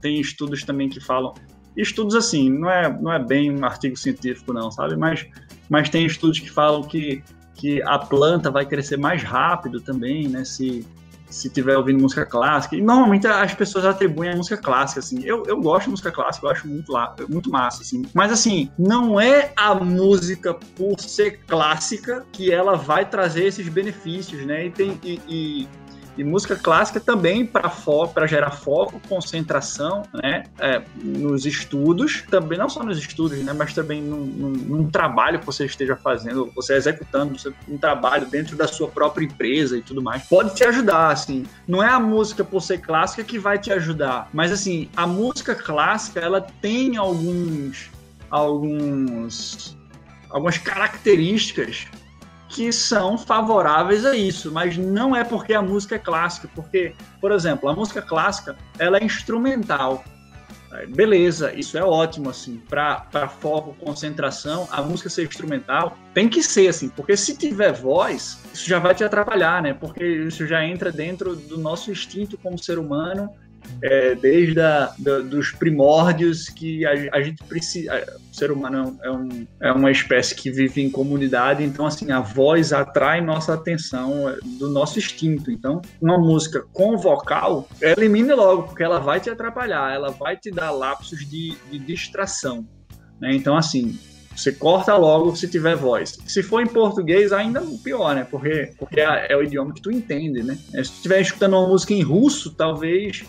tem estudos também que falam, estudos assim, não é, não é bem um artigo científico não, sabe? Mas, mas tem estudos que falam que, que a planta vai crescer mais rápido também, né? Se, se tiver ouvindo música clássica. E normalmente as pessoas atribuem a música clássica, assim. Eu, eu gosto de música clássica, eu acho muito, lá, muito massa, assim. Mas, assim, não é a música por ser clássica que ela vai trazer esses benefícios, né? E tem. E, e e música clássica também para gerar foco, concentração, né, é, nos estudos, também não só nos estudos, né, mas também num, num, num, trabalho que você esteja fazendo, você executando um trabalho dentro da sua própria empresa e tudo mais, pode te ajudar, assim. Não é a música por ser clássica que vai te ajudar, mas assim, a música clássica ela tem alguns alguns algumas características que são favoráveis a isso, mas não é porque a música é clássica, porque, por exemplo, a música clássica ela é instrumental. Beleza, isso é ótimo, assim, para foco, concentração, a música ser instrumental tem que ser, assim, porque se tiver voz, isso já vai te atrapalhar, né? Porque isso já entra dentro do nosso instinto como ser humano é, desde a, dos primórdios que a, a gente precisa. O ser humano é, um, é uma espécie que vive em comunidade, então assim a voz atrai nossa atenção é, do nosso instinto. Então, uma música com vocal, elimine logo, porque ela vai te atrapalhar, ela vai te dar lapsos de, de distração. Né? Então, assim, você corta logo se tiver voz. Se for em português, ainda pior, né? Porque, porque é, é o idioma que tu entende, né? Se tu estiver escutando uma música em russo, talvez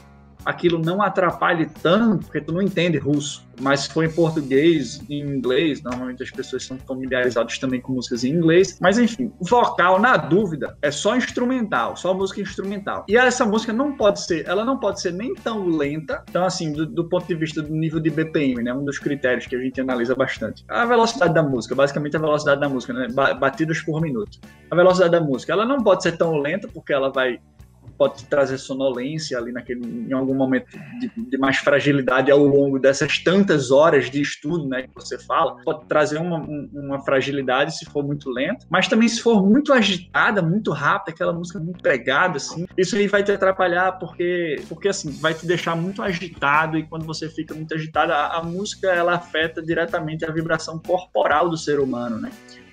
aquilo não atrapalhe tanto, porque tu não entende russo. Mas se for em português, em inglês, normalmente as pessoas são familiarizadas também com músicas em inglês. Mas enfim, vocal, na dúvida, é só instrumental, só música instrumental. E essa música não pode ser, ela não pode ser nem tão lenta. Então, assim, do, do ponto de vista do nível de BPM, né? Um dos critérios que a gente analisa bastante. A velocidade da música, basicamente a velocidade da música, né? Batidas por minuto. A velocidade da música, ela não pode ser tão lenta, porque ela vai pode trazer sonolência ali naquele, em algum momento de, de, mais fragilidade ao longo dessas tantas horas de estudo, né, que você fala, pode trazer uma, uma fragilidade se for muito lento, mas também se for muito agitada, muito rápida, aquela música muito pegada, assim, isso aí vai te atrapalhar porque, porque assim, vai te deixar muito agitado e quando você fica muito agitado, a, a música ela afeta diretamente a vibração corporal do ser humano, né?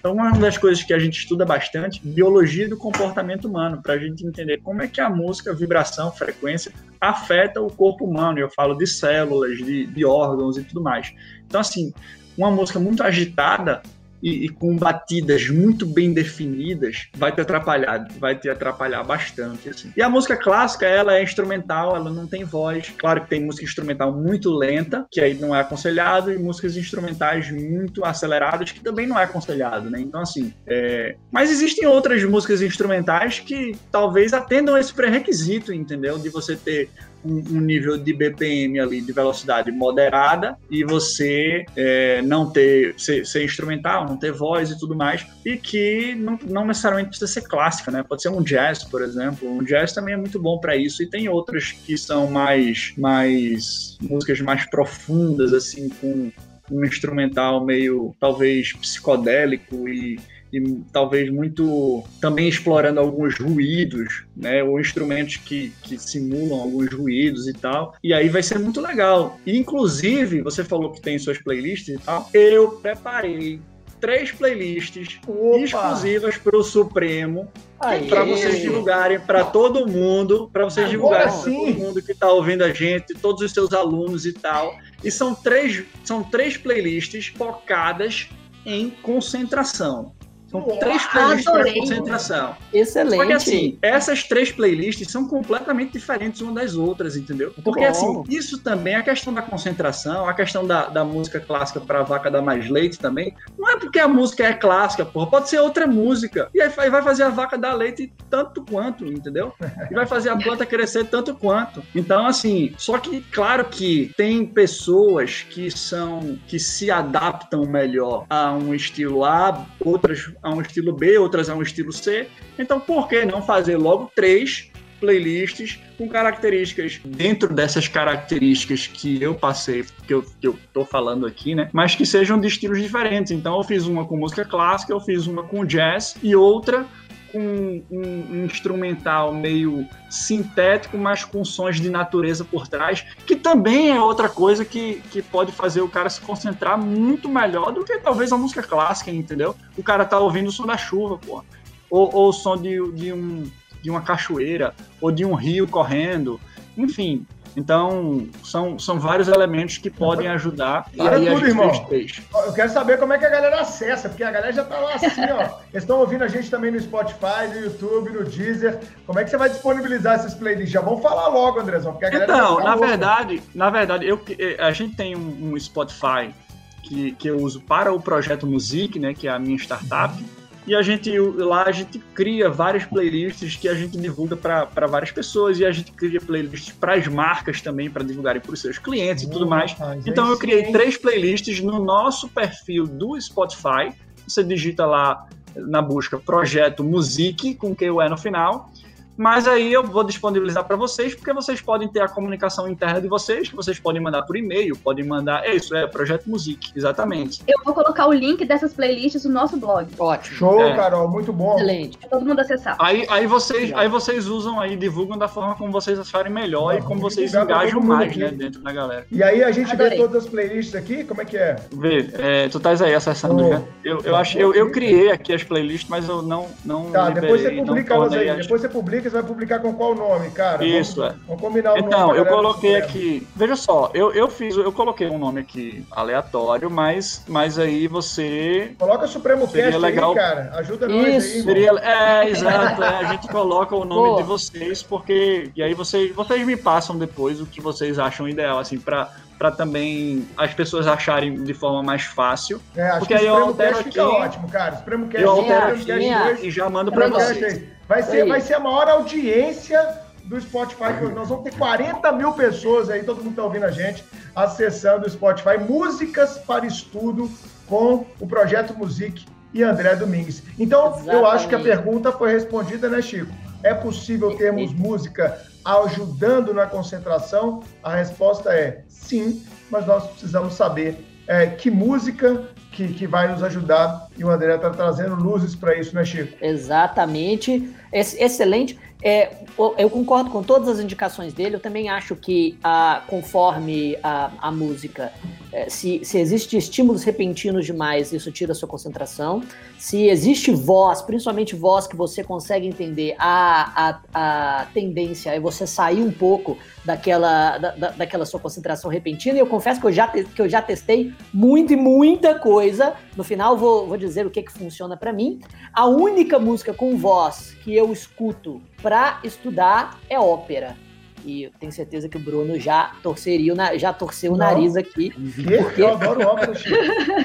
Então, uma das coisas que a gente estuda bastante, biologia do comportamento humano, para a gente entender como é que a música, vibração, frequência, afeta o corpo humano. Eu falo de células, de, de órgãos e tudo mais. Então, assim, uma música muito agitada, e, e, com batidas muito bem definidas, vai te atrapalhar, vai te atrapalhar bastante. Assim. E a música clássica, ela é instrumental, ela não tem voz. Claro que tem música instrumental muito lenta, que aí não é aconselhado, e músicas instrumentais muito aceleradas, que também não é aconselhado, né? Então, assim, é... mas existem outras músicas instrumentais que talvez atendam esse pré-requisito, entendeu? De você ter um, um, nível de BPM ali, de velocidade moderada, e você é, não ter, ser, ser, instrumental, não ter voz e tudo mais, e que não, não, necessariamente precisa ser clássica, né? Pode ser um jazz, por exemplo. Um jazz também é muito bom para isso, e tem outras que são mais, mais músicas mais profundas, assim, com um instrumental meio, talvez, psicodélico e e talvez muito também explorando alguns ruídos, né, ou instrumentos que, que simulam alguns ruídos e tal. E aí vai ser muito legal. E, inclusive, você falou que tem suas playlists e tal. Eu preparei três playlists Opa. exclusivas para o Supremo para vocês divulgarem para todo mundo, para vocês divulgarem para todo mundo que está ouvindo a gente, todos os seus alunos e tal. E são três, são três playlists focadas em concentração. São três playlists para concentração. Excelente. Só que assim, essas três playlists são completamente diferentes umas das outras, entendeu? Porque assim, isso também, a questão da concentração, a questão da, da música clássica para vaca dar mais leite também, não é porque a música é clássica, porra, pode ser outra música. E aí vai fazer a vaca dar leite tanto quanto, entendeu? E vai fazer a planta crescer tanto quanto. Então, assim, só que, claro que tem pessoas que são, que se adaptam melhor a um estilo A, outras a um estilo B, outras a um estilo C. Então, por que não fazer logo três playlists com características dentro dessas características que eu passei, que eu, que eu tô falando aqui, né? Mas que sejam de estilos diferentes. Então, eu fiz uma com música clássica, eu fiz uma com jazz e outra com um, um, instrumental meio sintético, mas com sons de natureza por trás, que também é outra coisa que, que pode fazer o cara se concentrar muito melhor do que talvez a música clássica, entendeu? O cara tá ouvindo o som da chuva, pô. Ou, ou o som de, de, um, de uma cachoeira, ou de um rio correndo. Enfim, então, são, são vários elementos que podem ajudar. E aí tudo, irmão. Eu quero saber como é que a galera acessa, porque a galera já tá lá assim, ó. Eles estão ouvindo a gente também no Spotify, no YouTube, no Deezer. Como é que você vai disponibilizar essas playlists? Já vamos falar logo, Andrezão, porque a galera Então, na verdade, na verdade, eu, eh, a gente tem um, um Spotify que, que eu uso para o projeto Music, né, que é a minha startup. Uhum e a gente lá a gente cria várias playlists que a gente divulga para várias pessoas e a gente cria playlists para as marcas também para divulgarem para os seus clientes e tudo mais. Então eu criei três playlists no nosso perfil do Spotify. Você digita lá na busca projeto Music com que é no final mas aí eu vou disponibilizar para vocês, porque vocês podem ter a comunicação interna de vocês, que vocês podem mandar por e-mail, podem mandar. É isso, é Projeto Music, exatamente. Eu vou colocar o link dessas playlists no nosso blog. Ótimo. Show, é. Carol, muito bom. Excelente. Pra todo mundo acessar. Aí, aí, vocês, aí vocês usam aí, divulgam da forma como vocês acharem melhor Não, e como vocês engajam mais, né, dentro da galera. E aí a gente Adorei. vê todas as playlists aqui? Como é que é? Vê, é, tu estás aí acessando, oh. né? Eu, eu, acho, eu, eu criei aqui as playlists, mas eu não. não tá, liberei, depois você publica elas aí. Depois você publica, você vai publicar com qual o nome, cara? Isso, vamos, é. Vamos combinar o então, nome. Então, eu coloquei aqui. Veja só, eu, eu fiz, eu coloquei um nome aqui aleatório, mas, mas aí você. Coloca Supremo seria Cast legal... aí, cara. Ajuda Isso. nós aí. Seria, é, exato. É, a gente coloca o nome Pô. de vocês, porque. E aí vocês, vocês me passam depois o que vocês acham ideal, assim, para para também as pessoas acharem de forma mais fácil. É, acho porque que aí eu altero aqui. Fica ótimo, cara. Supremo Cast, eu altero aqui e já mando para vocês. Vai ser, vai ser a maior audiência do Spotify. Nós vamos ter 40 mil pessoas aí, todo mundo está ouvindo a gente, acessando o Spotify. Músicas para estudo com o Projeto Music e André Domingues. Então, Exatamente. eu acho que a pergunta foi respondida, né, Chico? É possível termos música ajudando na concentração? A resposta é sim, mas nós precisamos saber é, que música que, que vai nos ajudar e o André está trazendo luzes para isso, né, Chico? Exatamente. Excelente. É, eu concordo com todas as indicações dele. Eu também acho que, ah, conforme a, a música, se, se existe estímulos repentinos demais, isso tira a sua concentração. Se existe voz, principalmente voz que você consegue entender, a, a, a tendência é você sair um pouco daquela, da, daquela sua concentração repentina. E eu confesso que eu já, que eu já testei muito e muita coisa. No final, vou, vou dizer o que, que funciona para mim. A única música com voz que eu escuto para estudar é ópera. E eu tenho certeza que o Bruno já torceria, já torceu não. o nariz aqui. Que? Porque... Eu adoro ópera, Chico.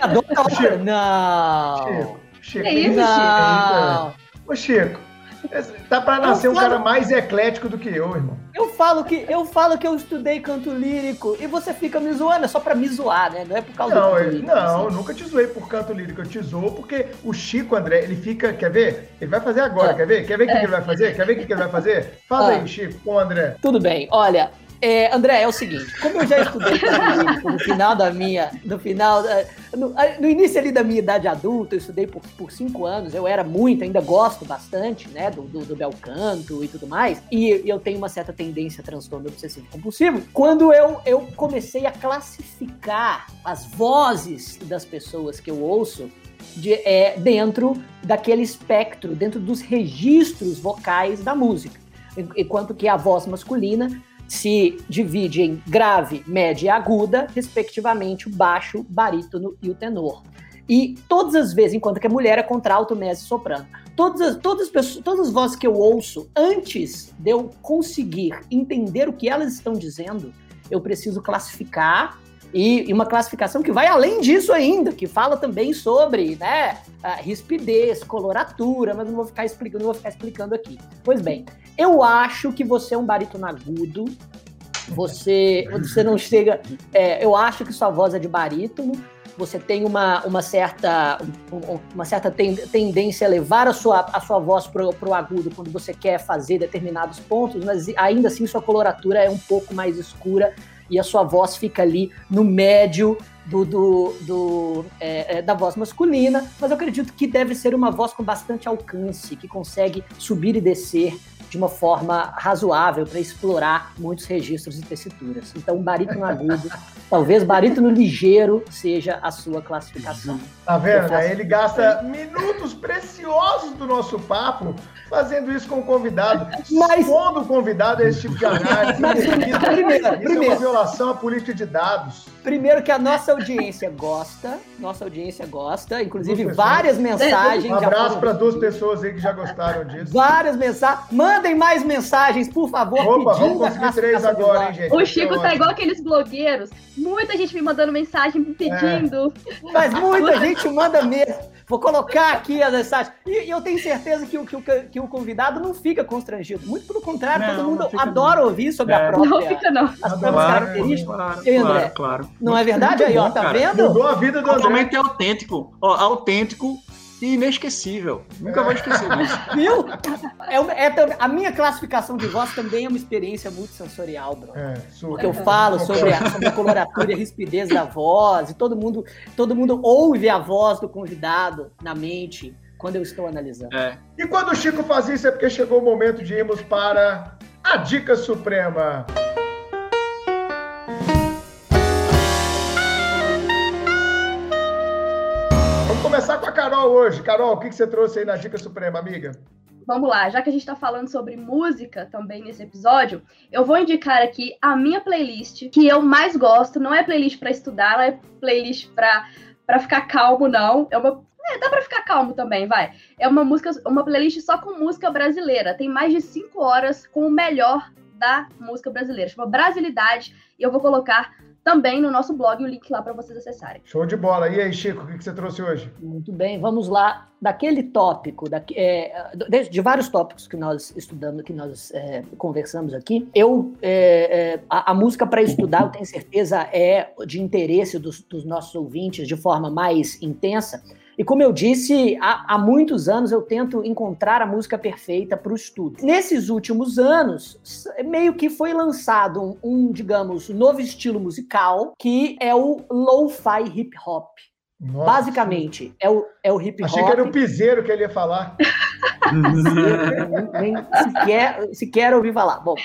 Adoro ópera? Não. Chico, Chico. É isso, não. Chico? Ô, Chico, Tá para nascer falo... um cara mais eclético do que eu, irmão. Eu falo que eu falo que eu estudei canto lírico e você fica me zoando, é só para me zoar, né? Não é por causa não, do canto lírico. Não, assim. nunca te zoei por canto lírico, eu te zoo porque o Chico André, ele fica, quer ver? Ele vai fazer agora, é. quer ver? Quer ver o que, é. que, ele vai fazer? Quer ver o que, que ele vai fazer? Faz ah. aí, Chico, com o André. Tudo bem. Olha, é, André, é o seguinte, como eu já estudei no final da minha, no final, no, no, início ali da minha idade adulta, eu estudei por, por cinco anos, eu era muito, ainda gosto bastante, né, do, do, do bel canto e tudo mais, e eu tenho uma certa tendência a transtorno obsessivo compulsivo. Quando eu, eu comecei a classificar as vozes das pessoas que eu ouço de, é, dentro daquele espectro, dentro dos registros vocais da música, enquanto que a voz masculina se divide em grave, média e aguda, respectivamente o baixo, barítono e o tenor. E todas as vezes, enquanto que a mulher é contralto, mestre soprano. Todas as, todas, as pessoas, todas as vozes que eu ouço, antes de eu conseguir entender o que elas estão dizendo, eu preciso classificar e, e, uma classificação que vai além disso ainda, que fala também sobre né, rispidez, coloratura, mas não vou ficar explicando, vou ficar explicando aqui. Pois bem, eu acho que você é um barítono agudo. Você, você não chega. É, eu acho que sua voz é de barítono. Você tem uma, uma certa, uma certa tendência a levar a sua, a sua voz para o agudo quando você quer fazer determinados pontos, mas ainda assim sua coloratura é um pouco mais escura e a sua voz fica ali no médio do, do, do é, é, da voz masculina, mas eu acredito que deve ser uma voz com bastante alcance, que consegue subir e descer de uma forma razoável para explorar muitos registros e tessituras. Então, barítono agudo, talvez barítono ligeiro seja a sua classificação. Tá vendo? Faço... Ele gasta minutos preciosos do nosso papo fazendo isso com o convidado, mas... expondo o convidado a esse tipo de análise. Mas, isso, primeiro, isso primeiro, é uma violação à política de dados. Primeiro que a nossa audiência gosta, nossa audiência gosta, inclusive várias mensagens. Um abraço para duas pessoas aí que já gostaram disso. Várias mensagens. Mandem mais mensagens, por favor. Opa, vamos conseguir três agora, hein, gente? O Chico tá igual aqueles blogueiros. Muita gente me mandando mensagem me pedindo. É. Mas muita gente manda mesmo. Vou colocar aqui as mensagens. E, e eu tenho certeza que o, que, o, que o convidado não fica constrangido. Muito pelo contrário, não, todo mundo adora não. ouvir sobre é. a própria. Não fica, não. As próprias claro, características. Claro, e André, claro, claro. Não é verdade? Aí, ó, tá cara. vendo? Mudou a vida do André. Totalmente autêntico. Ó, autêntico e inesquecível. Nunca vou esquecer disso. Viu? É, é, a minha classificação de voz também é uma experiência multissensorial, bro. É, Porque eu falo sobre a, sobre a coloratura e a rispidez da voz, e todo mundo, todo mundo ouve a voz do convidado na mente quando eu estou analisando. É. E quando o Chico faz isso é porque chegou o momento de irmos para a Dica Suprema. Hoje. Carol, o que você trouxe aí na Dica Suprema, amiga? Vamos lá, já que a gente está falando sobre música também nesse episódio, eu vou indicar aqui a minha playlist que eu mais gosto. Não é playlist para estudar, não é playlist para ficar calmo, não. É uma é, dá para ficar calmo também, vai. É uma música, uma playlist só com música brasileira. Tem mais de cinco horas com o melhor da música brasileira. Chama Brasilidade. E eu vou colocar também no nosso blog o link lá para vocês acessarem. Show de bola. E aí, Chico, o que você trouxe hoje? Muito bem, vamos lá. Daquele tópico, da, é, de, de, vários tópicos que nós estudamos, que nós é, conversamos aqui, eu é, é a, a, música para estudar, eu tenho certeza, é de interesse dos, dos nossos ouvintes de forma mais intensa. E como eu disse, há, há muitos anos eu tento encontrar a música perfeita para o estudo. Nesses últimos anos, meio que foi lançado um, um, digamos, novo estilo musical, que é o lo-fi hip hop. Nossa. Basicamente, é o, é o hip hop. Achei que era o piseiro que ele ia falar. nem, nem sequer, sequer ouvi falar. Bom,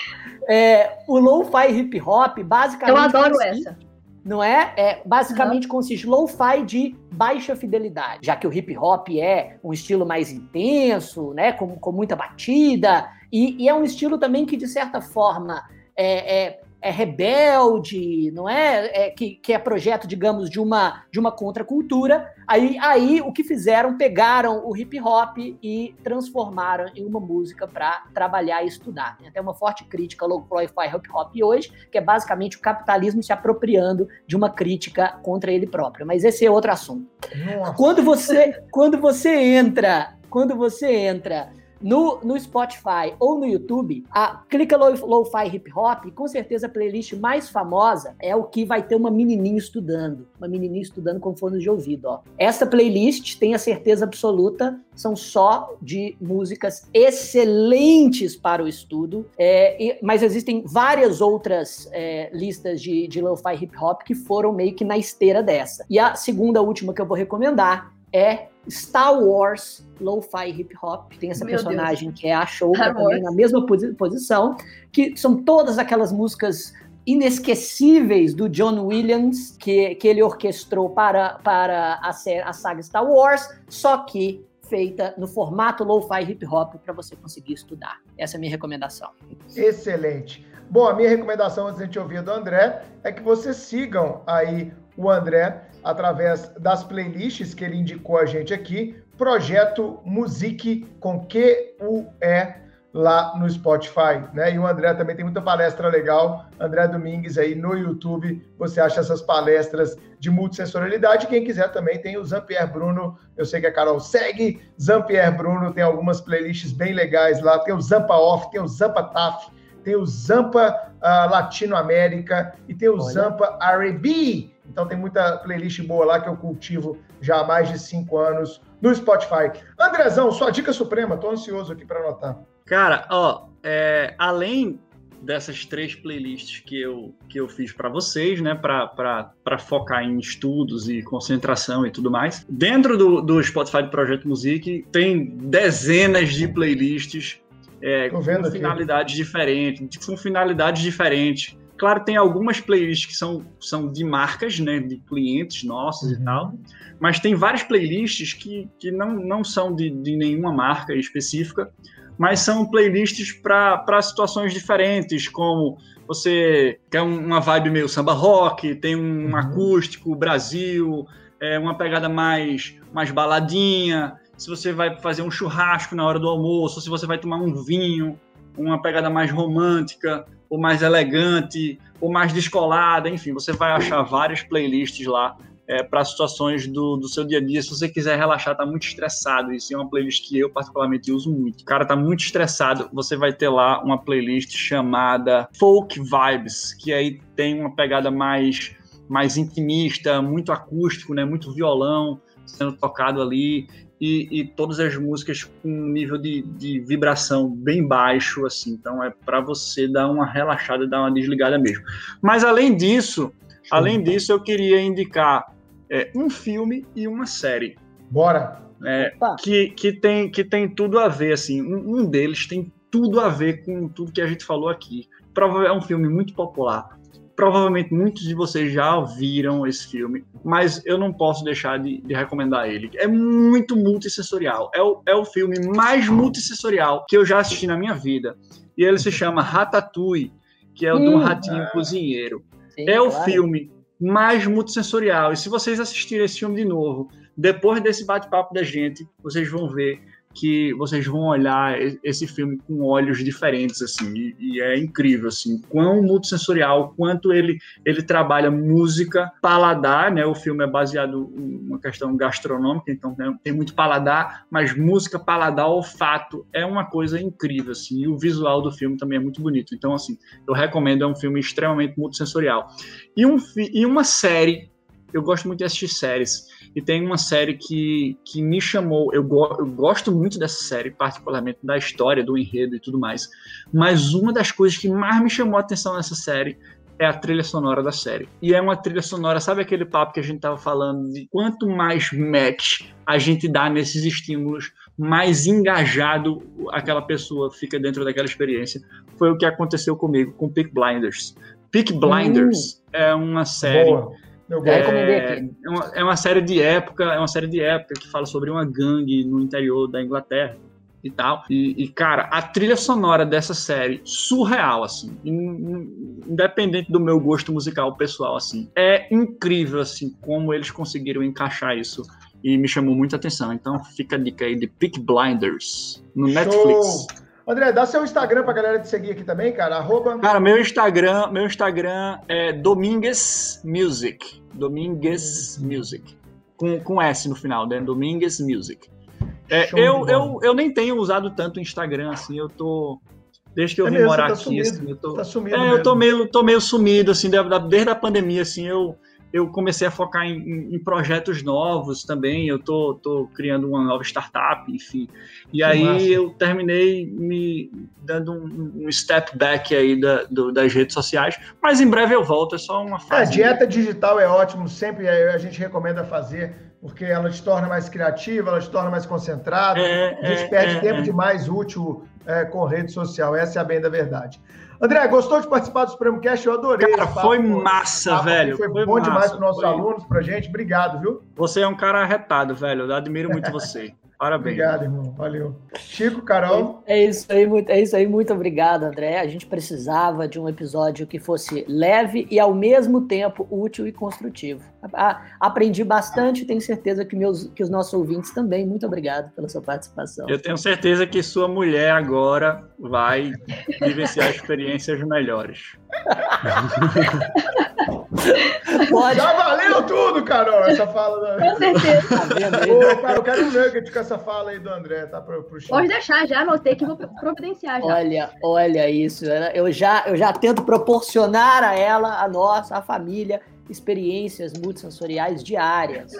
é, o lo-fi hip hop, basicamente. Eu adoro essa não é? É basicamente uhum. consiste lo-fi de baixa fidelidade, já que o hip hop é um estilo mais intenso, né, com, com muita batida e, e é um estilo também que de certa forma é, é é rebelde, não é? é que, que, é projeto, digamos, de uma, de uma contracultura. Aí, aí o que fizeram, pegaram o hip hop e transformaram em uma música para trabalhar e estudar. Tem até uma forte crítica ao lo-fi hip hop hoje, que é basicamente o capitalismo se apropriando de uma crítica contra ele próprio. Mas esse é outro assunto. Nossa. Quando você, quando você entra, quando você entra no, no Spotify ou no YouTube, a, clica Lo-Fi Hip Hop, com certeza a playlist mais famosa é o que vai ter uma menininha estudando. Uma menininha estudando com fones de ouvido, ó. Essa playlist, tenha certeza absoluta, são só de músicas excelentes para o estudo, é, e, mas existem várias outras é, listas de, de Lo-Fi Hip Hop que foram meio que na esteira dessa. E a segunda, última que eu vou recomendar é Star Wars Lo-Fi Hip Hop. Tem essa Meu personagem Deus. que é a Shouka também na mesma posi posição, que são todas aquelas músicas inesquecíveis do John Williams que, que ele orquestrou para, para a, a saga Star Wars, só que feita no formato lo-fi hip hop para você conseguir estudar. Essa é a minha recomendação. Excelente. Bom, a minha recomendação antes de a gente ouvir do André é que vocês sigam aí o André através das playlists que ele indicou a gente aqui, Projeto Musique com Q-U-E lá no Spotify, né? E o André também tem muita palestra legal, André Domingues aí no YouTube, você acha essas palestras de multissensorialidade, quem quiser também tem o Zampier Bruno, eu sei que a Carol segue, Zampier Bruno tem algumas playlists bem legais lá, tem o Zampa Off, tem o Zampa Taf, tem o Zampa uh, Latinoamérica e tem o Olha. Zampa R&B, então tem muita playlist boa lá que eu cultivo já há mais de cinco anos no Spotify. Andrezão, sua dica suprema, tô ansioso aqui para anotar. Cara, ó, é, além dessas três playlists que eu, que eu fiz para vocês, né, para focar em estudos e concentração e tudo mais. Dentro do, do Spotify do Projeto Music tem dezenas de playlists é, com aqui. finalidades diferentes, com finalidades diferentes. Claro, tem algumas playlists que são, são de marcas, né, de clientes nossos uhum. e tal, mas tem várias playlists que, que não, não são de, de nenhuma marca específica, mas são playlists para situações diferentes, como você quer uma vibe meio samba rock, tem um uhum. acústico, Brasil, é uma pegada mais, mais baladinha, se você vai fazer um churrasco na hora do almoço, se você vai tomar um vinho, uma pegada mais romântica, ou mais elegante, ou mais descolada, enfim, você vai achar várias playlists lá é, para situações do, do seu dia a dia. Se você quiser relaxar, tá muito estressado, isso é uma playlist que eu particularmente uso muito. O cara tá muito estressado, você vai ter lá uma playlist chamada Folk Vibes, que aí tem uma pegada mais mais intimista, muito acústico, né, muito violão sendo tocado ali e, e todas as músicas com um nível de, de vibração bem baixo, assim. Então é para você dar uma relaxada, dar uma desligada mesmo. Mas além disso, além disso, eu queria indicar é, um filme e uma série. Bora! É, que, que, tem, que tem tudo a ver, assim. Um, um, deles tem tudo a ver com tudo que a gente falou aqui. Provavelmente é um filme muito popular. Provavelmente muitos de vocês já viram esse filme, mas eu não posso deixar de, de recomendar ele. É muito multissensorial. É o, é o filme mais multissensorial que eu já assisti na minha vida. E ele se chama Ratatouille, que é o do Ratinho Cozinheiro. Sim, é o claro. filme mais multissensorial. E se vocês assistirem esse filme de novo, depois desse bate-papo da gente, vocês vão ver que vocês vão olhar esse filme com olhos diferentes, assim, e, e, é incrível, assim, quão multissensorial, quanto ele, ele trabalha música, paladar, né, o filme é baseado em uma questão gastronômica, então tem, tem muito paladar, mas música, paladar, olfato, é uma coisa incrível, assim, e o visual do filme também é muito bonito, então, assim, eu recomendo, é um filme extremamente multissensorial. E, um, e uma série, eu gosto muito de assistir séries, e tem uma série que, que me chamou. Eu, go, eu gosto muito dessa série, particularmente da história, do enredo e tudo mais. Mas uma das coisas que mais me chamou a atenção nessa série é a trilha sonora da série. E é uma trilha sonora, sabe aquele papo que a gente tava falando de quanto mais match a gente dá nesses estímulos, mais engajado aquela pessoa fica dentro daquela experiência. Foi o que aconteceu comigo com Peak Blinders. Peak Blinders uh, é uma série boa. Eu é, aqui. É uma, é uma série de época, é uma série de época que fala sobre uma gangue no interior da Inglaterra e tal. E, e, cara, a trilha sonora dessa série, surreal, assim, independente do meu gosto musical pessoal, assim, é incrível, assim, como eles conseguiram encaixar isso e me chamou muita atenção. Então fica a dica aí de Peak Blinders no Show. Netflix. André, dá seu Instagram pra galera te seguir aqui também, cara. Arroba... Cara, meu Instagram, meu Instagram é Domingues Music. Domingues Music. Com, com S no final, né? Domingues Music. É, eu, eu, eu nem tenho usado tanto Instagram, assim, eu tô. Desde que eu é vim mesmo, morar tá aqui, sumido, assim, eu tô. Tá é, eu tô meio, tô meio sumido, assim, desde a pandemia, assim, eu eu comecei a focar em, em, projetos novos também. Eu tô, tô criando uma nova startup, enfim. E que aí massa. eu terminei me dando um, um step back aí da, do, das redes sociais, mas em breve eu volto. É só uma fase. A dieta digital é ótimo, sempre a gente recomenda fazer, porque ela te torna mais criativa, ela te torna mais concentrado. É, a gente é, perde é, tempo é. demais útil é, com rede social. Essa é a bem da verdade. André, gostou de participar do Supremo Cast? Eu adorei. Cara, foi massa, papo, velho. Foi, foi bom massa, demais para os nossos foi... alunos, para gente. Obrigado, viu? Você é um cara arretado, velho. Eu admiro muito você. Parabéns. Obrigado, irmão. Valeu. Chico, Carol. É isso aí, muito, é isso aí. Muito obrigado, André. A gente precisava de um episódio que fosse leve e ao mesmo tempo útil e construtivo. A, aprendi bastante, tenho certeza que, meus, que os nossos ouvintes também. Muito obrigado pela sua participação. Eu tenho certeza que sua mulher agora vai vivenciar experiências melhores. Pode. Já valeu tudo, Carol, essa fala. Da... Com certeza. Tá Ô, cara, eu quero um nugget com essa fala aí do André, tá? Pro, pro Pode deixar, já anotei que vou providenciar já. Olha, olha isso. Eu já, eu já tento proporcionar a ela, a nossa, a família, experiências multissensoriais diárias.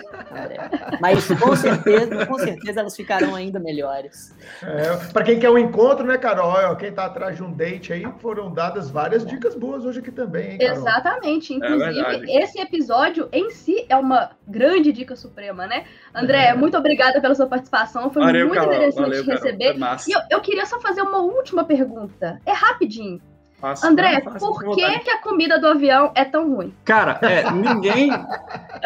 Mas com certeza, com certeza elas ficarão ainda melhores. É, para quem quer um encontro, né, Carol? Quem está atrás de um date aí, foram dadas várias dicas boas hoje aqui também, hein, Carol? Exatamente. É Inclusive, é esse episódio em si é uma grande dica suprema, né? André, é. muito obrigada pela sua participação. Foi Valeu, muito Carol. interessante Valeu, receber. E eu, eu queria só fazer uma última pergunta. É rapidinho. Faço, André, por que, que a comida do avião é tão ruim? Cara, é, ninguém,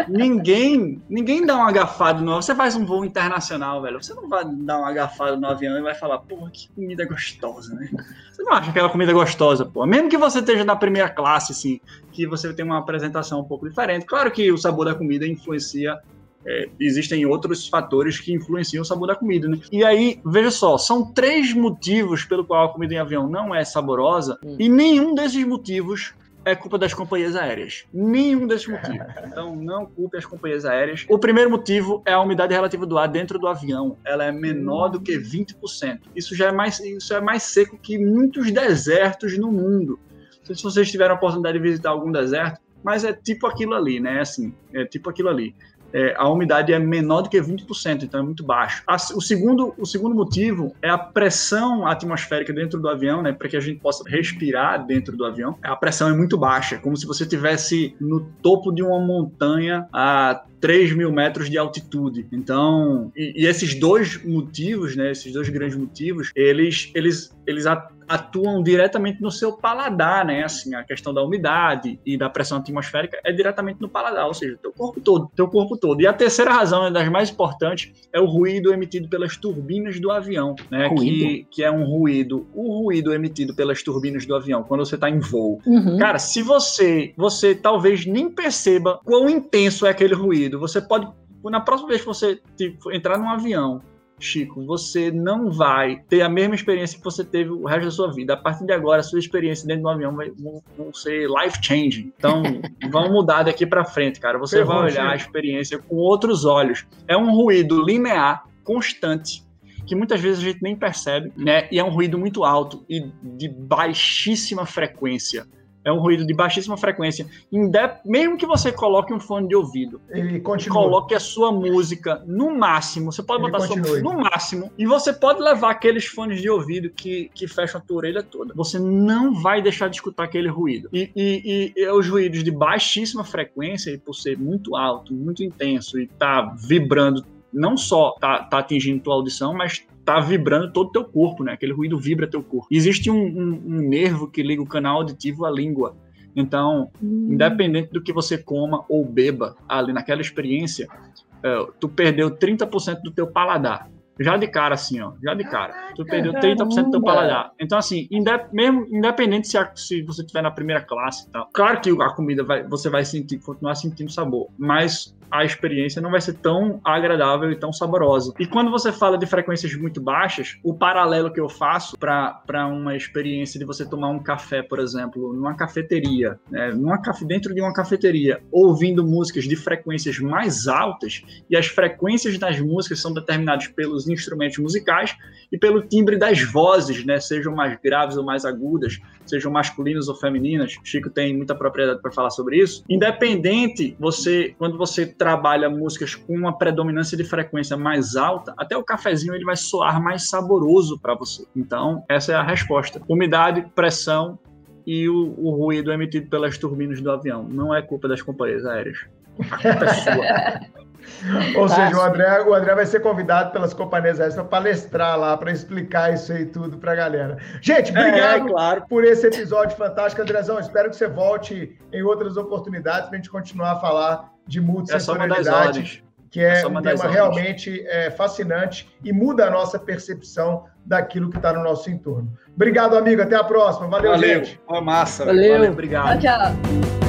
ninguém, ninguém dá um agafado no Você faz um voo internacional, velho. Você não vai dar um agafado no avião e vai falar, porra, que comida gostosa, né? Você não acha aquela comida gostosa, pô. Mesmo que você esteja na primeira classe, assim, que você tem uma apresentação um pouco diferente. Claro que o sabor da comida influencia é, existem outros fatores que influenciam o sabor da comida, né? E aí, veja só, são três motivos pelo qual a comida em avião não é saborosa hum. e nenhum desses motivos é culpa das companhias aéreas. Nenhum desses motivos. Então, não culpe as companhias aéreas. O primeiro motivo é a umidade relativa do ar dentro do avião. Ela é menor do que 20%. Isso já é mais, isso é mais seco que muitos desertos no mundo. Não sei se vocês tiveram a oportunidade de visitar algum deserto, mas é tipo aquilo ali, né? Assim, é tipo aquilo ali é, a umidade é menor do que 20%, então é muito baixo. o, segundo, o segundo motivo é a pressão atmosférica dentro do avião, né, para que a gente possa respirar dentro do avião. A pressão é muito baixa, como se você estivesse no topo de uma montanha a 3 mil metros de altitude. Então, e, e, esses dois motivos, né, esses dois grandes motivos, eles, eles, eles atuam diretamente no seu paladar, né? Assim, a questão da umidade e da pressão atmosférica é diretamente no paladar, ou seja, teu corpo todo, teu corpo todo. E a terceira razão, né, das mais importantes, é o ruído emitido pelas turbinas do avião, né? Que, que é um ruído, o ruído emitido pelas turbinas do avião quando você está em voo. Uhum. Cara, se você, você talvez nem perceba quão intenso é aquele ruído você pode, na próxima vez que você tipo, entrar num avião, Chico, você não vai ter a mesma experiência que você teve o resto da sua vida. A partir de agora, a sua experiência dentro do avião vai vão, ser life changing. Então, vamos mudar daqui para frente, cara. Você vai olhar a experiência com outros olhos. É um ruído linear, constante, que muitas vezes a gente nem percebe, né? E é um ruído muito alto e de baixíssima frequência é um ruído de baixíssima frequência. Mesmo que você coloque um fone de ouvido, ele continua. coloque a sua música no máximo, você pode ele botar continua. sua música no máximo, e você pode levar aqueles fones de ouvido que, que fecham a tua orelha toda. Você não vai deixar de escutar aquele ruído. E, e, e os ruídos de baixíssima frequência, e por ser muito alto, muito intenso e tá vibrando não só tá, tá atingindo tua audição, mas tá vibrando todo o teu corpo, né? Aquele ruído vibra teu corpo. Existe um, um, um nervo que liga o canal auditivo à língua. Então, hum. independente do que você coma ou beba ali naquela experiência, uh, tu perdeu 30% do teu paladar. Já de cara, assim, ó. Já de cara. Tu perdeu 30% do teu paladar. Então, assim, indep mesmo, independente se, a, se você estiver na primeira classe e tal. Claro que a comida vai, você vai sentir, continuar sentindo sabor. Mas a experiência não vai ser tão agradável e tão saborosa. E quando você fala de frequências muito baixas, o paralelo que eu faço para uma experiência de você tomar um café, por exemplo, numa cafeteria, né, numa dentro de uma cafeteria, ouvindo músicas de frequências mais altas, e as frequências das músicas são determinadas pelos instrumentos musicais e pelo timbre das vozes, né, sejam mais graves ou mais agudas, sejam masculinas ou femininas. Chico tem muita propriedade para falar sobre isso. Independente, você quando você trabalha músicas com uma predominância de frequência mais alta, até o cafezinho ele vai soar mais saboroso para você. Então, essa é a resposta. Umidade, pressão e o, o ruído emitido pelas turbinas do avião. Não é culpa das companhias aéreas. A culpa é sua. Ou seja, o André, o André vai ser convidado pelas companhias aéreas para palestrar lá, para explicar isso aí tudo para a galera. Gente, é, obrigado é, claro. por esse episódio fantástico, Andrezão. Espero que você volte em outras oportunidades para a gente continuar a falar de multissensorialidade. que é, é um tema realmente é, fascinante e muda a nossa percepção daquilo que está no nosso entorno. Obrigado, amigo. Até a próxima. Valeu, Valeu. gente. Uma massa. Valeu. Valeu. Obrigado. Tchau, tchau.